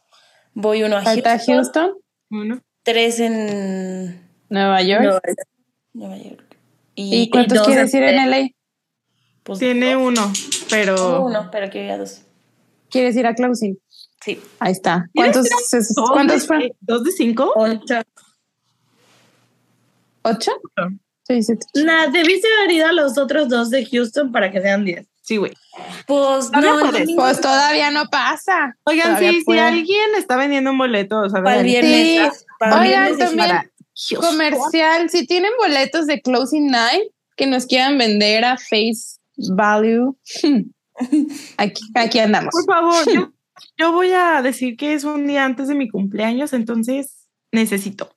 Voy uno a falta Houston, Houston, Uno. tres en Nueva York. Nueva York. ¿Y cuántos quieres ir en LA? Pues, Tiene dos. uno, pero. uno, pero quiero ir a dos. ¿Quieres ir a Closing? Sí. Ahí está. ¿Cuántos, es- ¿Dos ¿cuántos de- fueron? ¿Dos de cinco? Ocho. ¿Ocho? Sí, sí. Nat, debiste haber ido a los otros dos de Houston para que sean diez. Sí, güey. Pues no, Pues todavía no pasa. Oigan, Todavía sí, si alguien está vendiendo un boleto, o sea, para el viernes. Sí. Para Oigan, viernes también- para-. Comercial, si tienen boletos de Closing Night que nos quieran vender a Face Value, aquí, aquí andamos. Por favor, yo, yo voy a decir que es un día antes de mi cumpleaños, entonces necesito.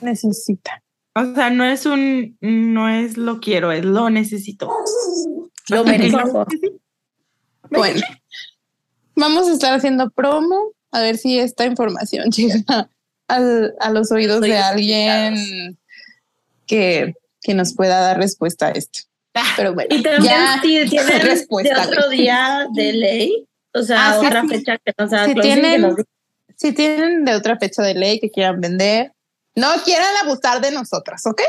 Necesita. O sea, no es un, no es lo quiero, es lo necesito. Lo merezco. Bueno, vamos a estar haciendo promo a ver si esta información llega al- a los oídos de alguien que, que nos pueda dar respuesta a esto. Pero bueno, Y también ya si tienen respuesta. de otro día de ley, o sea, Ah, sí, otra sí. fecha que no sea Si que tienen- nos. Si tienen de otra fecha de ley que quieran vender, no quieran abusar de nosotras, ¿ok?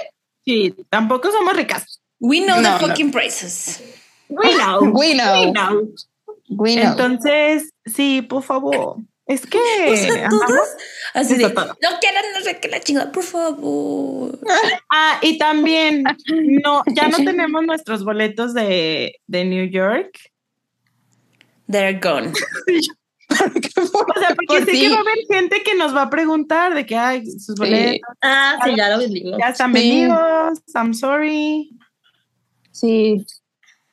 Sí, tampoco somos ricas. We know No, the no. fucking prices. We know. We know. We know. We know. Entonces, sí, por favor. Es que. O sea, ajá. todas así de, no quieran, no sé qué la chingada, por favor. Ah, y también, no, ya no tenemos nuestros boletos de, de New York. They're gone. O sea, porque Pues sé sí. que va a haber gente que nos va a preguntar de que hay sus boletos Ah, sí, ya lo vendimos. ya están Sí. vendidos. I'm sorry. Sí,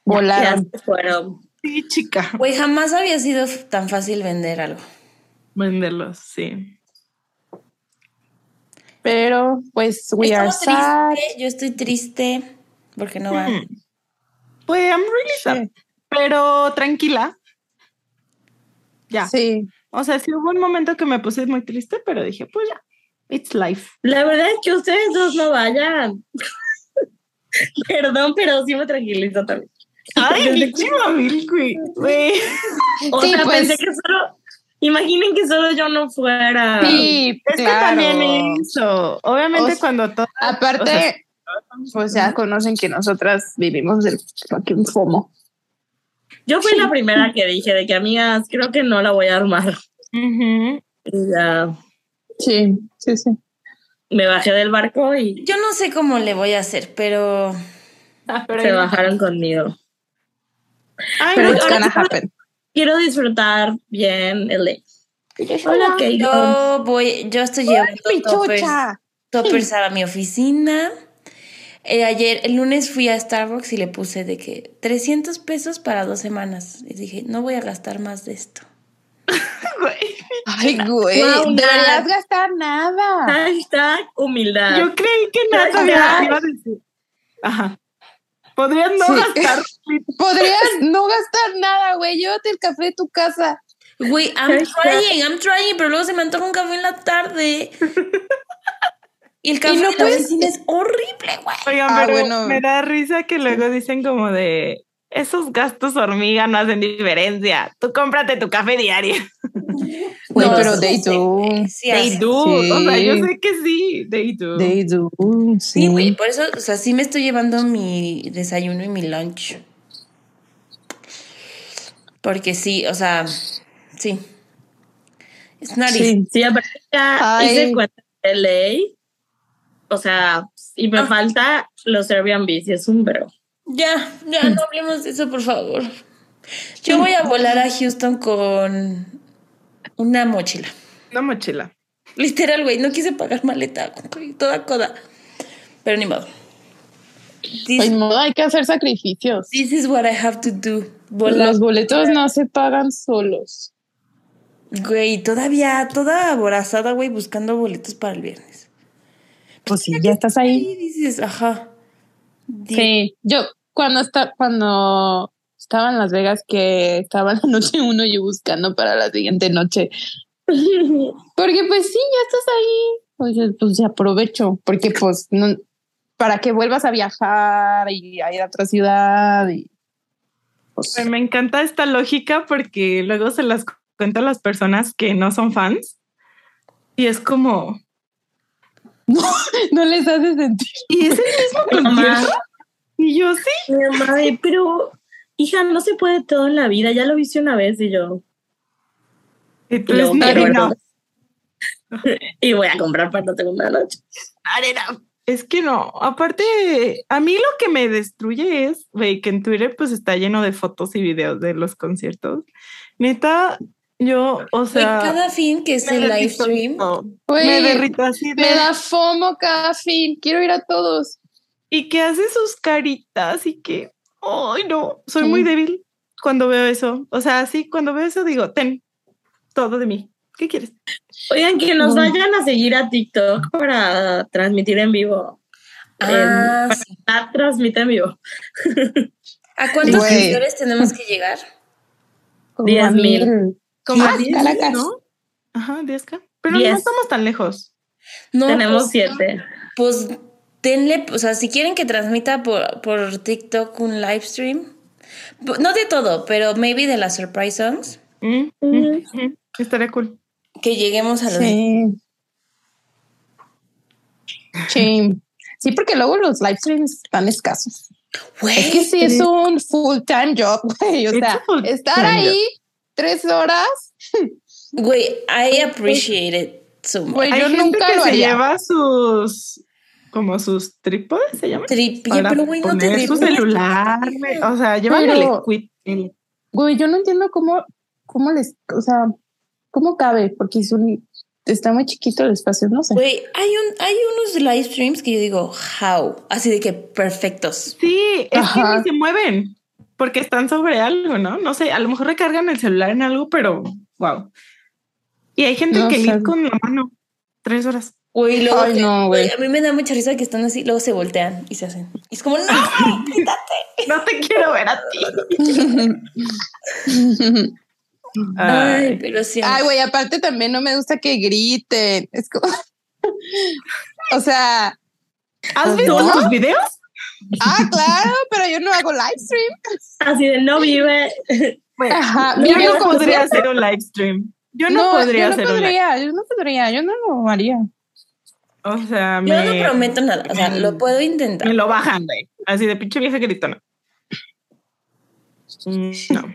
volaron. Ya se fueron. Sí, chica. Güey, jamás había sido tan fácil vender algo. Venderlos, sí. Pero pues we are Estamos sad. Yo estoy triste porque no van. Hmm. Pues I'm really sad. Pero tranquila. Ya. Sí. O sea, sí hubo un momento que me puse muy triste, pero dije, pues ya. It's life. La verdad es que ustedes dos no vayan. Perdón, pero sí me tranquilizo también. Ay, mi chimamil, güey. Güey. O Sí, sea, pues. pensé que solo. Imaginen que solo yo no fuera. Sí, Es claro. que también eso. Obviamente O sea, cuando todo. Aparte, o sea, pues ya conocen que nosotras vivimos del fucking FOMO. Yo fui la primera que dije de que, amigas, creo que no la voy a armar. Ujú. Y ya Sí, sí, sí. me bajé del barco y Yo no sé cómo le voy a hacer, pero Ah, pero se bajaron conmigo. Ay, Pero no, it's gonna happen. Quiero disfrutar bien LA. Hola, yo voy, yo estoy llevando toppers, toppers a mi oficina. Eh, ayer, el lunes fui a Starbucks y le puse de que 300 pesos para dos semanas. Y dije, no voy a gastar más de esto. Güey. Ay, güey. Wow, deberías Nat. gastar nada. Hashtag humildad. Yo creí que nada Ay. iba iba a decir. Ajá. Podrías no Sí. gastar. Podrías no gastar nada, güey. Llévate el café de tu casa. Güey, I'm trying, I'm trying, pero luego se me antoja un café en la tarde. Y el café no de la puedes- oficina es horrible, güey. Oigan, Ah, pero bueno. me da risa que luego dicen como de esos gastos hormiga no hacen diferencia. Tú cómprate tu café diario. Güey, No, pero they do. Sí, They do. O sea, yo sé que sí. They do. They do. Sí, güey, por eso, o sea, sí me estoy llevando mi desayuno y mi lunch. Porque sí, o sea, sí. Es nariz. Sí. Sí, aparte ya hice cuenta de ley. O sea, y me Ah. falta los Airbnb, y es un pero. Ya, ya, no hablemos de eso, por favor. Yo voy a volar a Houston con una mochila. Una mochila. Literal, güey, no quise pagar maleta, güey, toda coda. Pero ni modo. This, Pues modo, hay que hacer sacrificios. this is what I have to do. Volar. Los boletos no se pagan solos. Güey, todavía toda aborazada, güey, buscando boletos para el viernes. Pues sí, ya estás ahí. Y dices, ajá. Sí, yo cuando está, cuando estaba en Las Vegas, que estaba la noche uno yo buscando para la siguiente noche. Porque pues sí, ya estás ahí. Pues, pues ya aprovecho, porque pues no, para que vuelvas a viajar y a ir a otra ciudad y pues, Me encanta esta lógica porque luego se las cuento a las personas que no son fans. Y es como, no les hace sentir. ¿y es el mismo concierto? Y yo sí. Mi mamá de, pero hija, no se puede todo en la vida. Ya lo viste una vez y yo. Y tú voy a comprar para la segunda noche. arena. Es que no. Aparte, a mí lo que me destruye es, güey, que en Twitter pues está lleno de fotos y videos de los conciertos. Neta, yo, o sea, cada fin que es el live stream. me derrito así de... Me da fomo cada fin. Quiero ir a todos. Y que hace sus caritas y que, ay, no, soy Sí. muy débil cuando veo eso. O sea, sí, cuando veo eso digo, ten todo de mí. ¿Qué quieres? Oigan, que nos vayan a seguir a TikTok para transmitir en vivo. Ah, En- sí. Transmite en vivo. ¿A cuántos Güey. seguidores tenemos que llegar? Como mil. Como Ah, 10, Caracas. ¿no? Ajá, 10K. Pero no estamos tan lejos. No, Tenemos pues, siete. Pues denle, o sea, si quieren que transmita por, por TikTok un live stream, no de todo, pero maybe de las surprise songs, Mm, mm, mm, Estaría cool. que lleguemos a los... Sí. Sí. Sí, porque luego los live streams están escasos. Güey, Es que sí es un full time job, güey. O sea, estar ahí tres horas, güey, I appreciate it so much. Güey, Hay yo gente nunca que lo se haría. lleva sus, como sus trípodes, ¿se llaman? Trip, Para pero güey, no te poner su celular, güey. O sea, llevan el Pero- equip. el- Güey, yo no entiendo cómo, cómo les, o sea, cómo cabe, porque es un, está muy chiquito el espacio, no sé. Güey, hay, un, hay unos live streams que yo digo, how, así de que perfectos. Sí, es Ajá. que ni se mueven porque están sobre algo, ¿no? No sé, a lo mejor recargan el celular en algo, pero wow. Y hay gente No que lee con la mano tres horas. Güey, luego Ay, que- no, güey. A mí me da mucha risa que están así, luego se voltean y se hacen. Y es como, no, No te quiero ver a ti. Ay, Ay, pero sí. Ay, güey, aparte también no me gusta que griten. Es como, o sea, ¿Has visto ¿No? tus videos? ah, claro, pero yo no hago live stream. Así de no vive. Bueno, Ajá, yo no podría hacer un live stream. Yo no, podría yo no hacer un live. podría, yo no podría, yo no lo haría. O sea, Yo me, no prometo nada, o sea, lo puedo intentar. me lo bajan, güey. Así de pinche vieja gritona. Mm, No.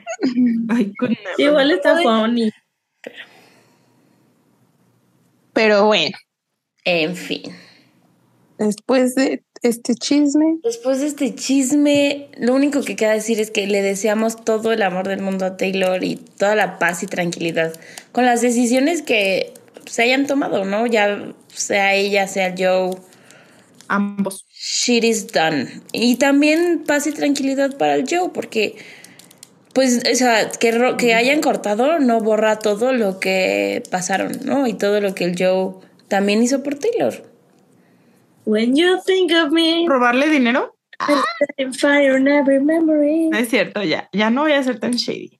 Ay, could never. Igual está funny. Pero bueno, En fin. después de este chisme, Después de este chisme, lo único que queda decir es que le deseamos todo el amor del mundo a Taylor y toda la paz y tranquilidad con las decisiones que se hayan tomado, ¿no? Ya sea ella, sea Joe, ambos. Shit is done. Y también paz y tranquilidad para el Joe, porque, pues, o sea, que, que hayan cortado no borra todo lo que pasaron, ¿no? Y todo lo que el Joe también hizo por Taylor. When you think of me, ¿Robarle dinero? Fire in every memory. No es cierto, ya. Ya no voy a ser tan shady.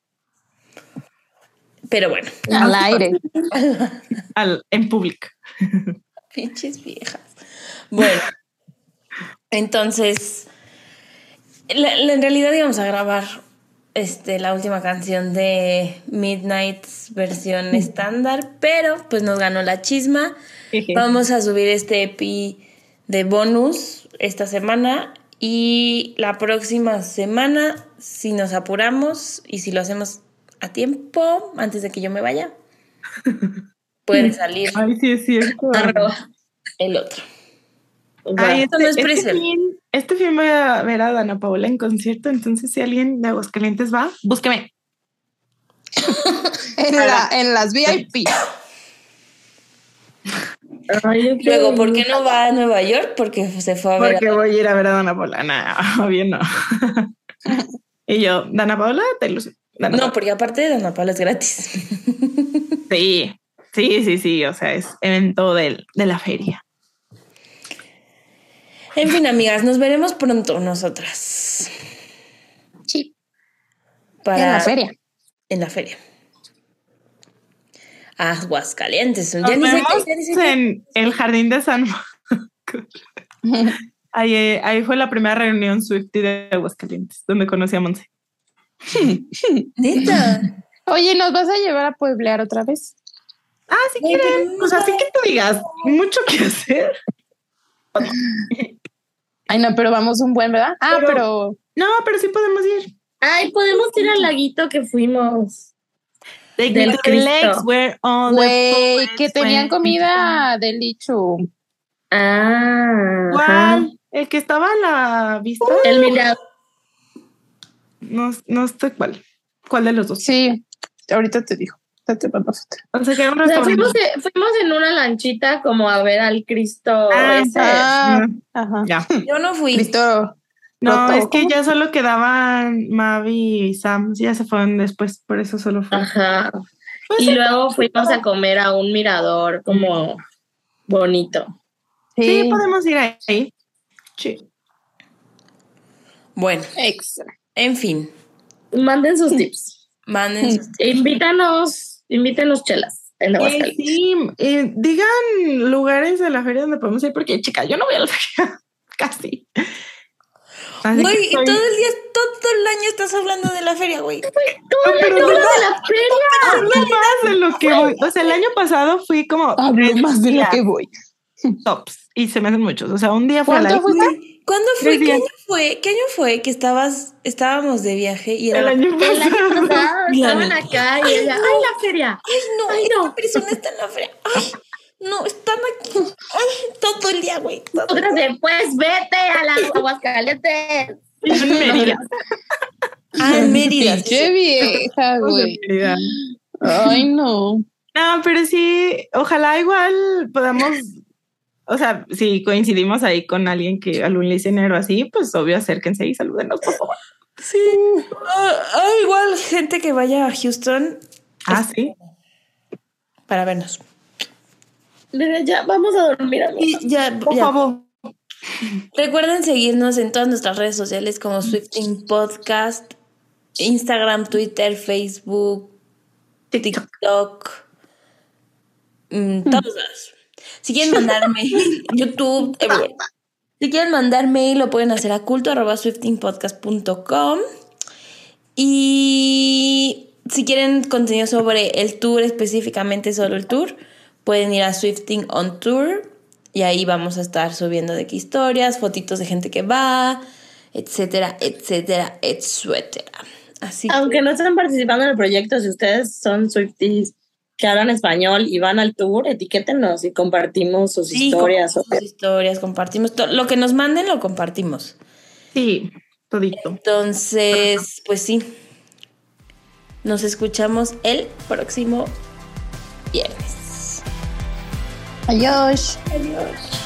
Pero bueno, Al aire. Al, en público. pinches viejas. Bueno, entonces, la- la- en realidad íbamos a grabar este, la última canción de Midnight's versión estándar, pero pues nos ganó la chisma. Vamos a subir este EPI de bonus esta semana y la próxima semana, si nos apuramos y si lo hacemos a tiempo, antes de que yo me vaya, puede salir Ay, sí, es cierto. Arroba. el otro. Ay, Esto no es este, este, fin, este fin voy a ver a Dana Paola en concierto, entonces si alguien de Aguascalientes va, búsqueme. En, la, en las VIP. Ay, Luego, ¿por qué no va a Nueva York? Porque se fue a ver. Porque voy a ir a ver a Dana Paola. No, bien no. y yo, Dana Paola, te lo Dana No, porque aparte de Ana Paula es gratis. Sí, sí, sí, sí. O sea, es evento del, de la feria. En fin, amigas, nos veremos pronto nosotras. Sí. Para, En la feria. En la feria. Aguascalientes. Ya Nos ni sé vemos qué, ya ni sé qué. en el jardín de San Marcos. Ahí, eh, ahí fue la primera reunión Swifty de Aguascalientes, donde conocí a Monse. Neta. Oye, ¿nos vas a llevar a pueblear otra vez? Ah, si Ay, quieren. Pues así que tú digas, mucho que hacer. Ay, no, pero vamos un buen, ¿verdad? Ah, Pero- pero No, pero sí podemos ir. Ay, podemos ir al laguito que fuimos. They Del the Cristo. legs were on the güey, que tenían comida de licho. Ah, ajá. ¿Cuál? ¿El que estaba a la vista? El mirador. No, no sé cuál. ¿Cuál de los dos? Sí, ahorita te digo. Ya te mando foto. O sea, que era un O sea, fuimos, de- fuimos en una lanchita como a ver al Cristo Ah, ese. Ah, ajá. Ya. Yo no fui. Listo. No, Roto. es que ya solo quedaban Mavi y Sam. Ya se fueron después, por eso solo fue. Ajá. Pues Y luego fuimos a comer a un mirador como bonito. Sí, Sí. podemos ir ahí. Sí. Bueno, Extra. En fin. Manden sus tips. Manden sus- Invítanos, invítenos chelas en Eh, sí, eh, digan lugares de la feria donde podemos ir, porque chica, yo no voy a la feria casi. Así Güey, y soy- todo el día, todo el año estás hablando de la feria, güey. No, pero no, ¡Habla de la feria! hablo más de lo que voy. O sea, el año pasado fui como Hablo más de lo que voy. tops y se me hacen muchos. O sea, un día fue a la ¿Cuánto fuiste? ¿Cuándo fue? ¿Qué año fue? ¿Qué año fue que estabas, estábamos de viaje y era el la- año El año pasado. pasado estaban acá y ella, ¡ay, la feria! Ay, no, Ay, esta no. persona está en la feria. Ay, no, están aquí. Ay, todo el día, güey. todo- Otra vez, pues vete a las Aguascalientes. En Mérida. Ah, en Mérida. Qué vieja, güey. Ay, no. No, pero sí, ojalá igual podamos, o sea, si coincidimos ahí con alguien que algún listener o así, pues obvio acérquense y salúdenos, por favor. Sí. Igual gente que vaya a Houston Ah, sí. para vernos. Mira, ya vamos a dormir, amiga. Y ya, Por ya. favor. Recuerden seguirnos en todas nuestras redes sociales como Swifting Podcast, Instagram, Twitter, Facebook, TikTok, mm, todos lados. Si quieren mandar mail, YouTube, everywhere. Si quieren mandar mail, lo pueden hacer a culto.swiftingpodcast.com. Y si quieren contenido sobre el tour, específicamente solo el tour, pueden ir a Swifting on Tour. Y ahí vamos a estar subiendo de qué historias, fotitos de gente que va, etcétera, etcétera, etcétera. Así que- Aunque no estén participando en el proyecto, si ustedes son Swifties que hablan español y van al tour, etiquétenos y compartimos sus Sí, historias. compartimos historias, compartimos to- lo que nos manden, lo compartimos. Sí, todito. Entonces, pues sí. Nos escuchamos el próximo viernes. Adiós. Adiós.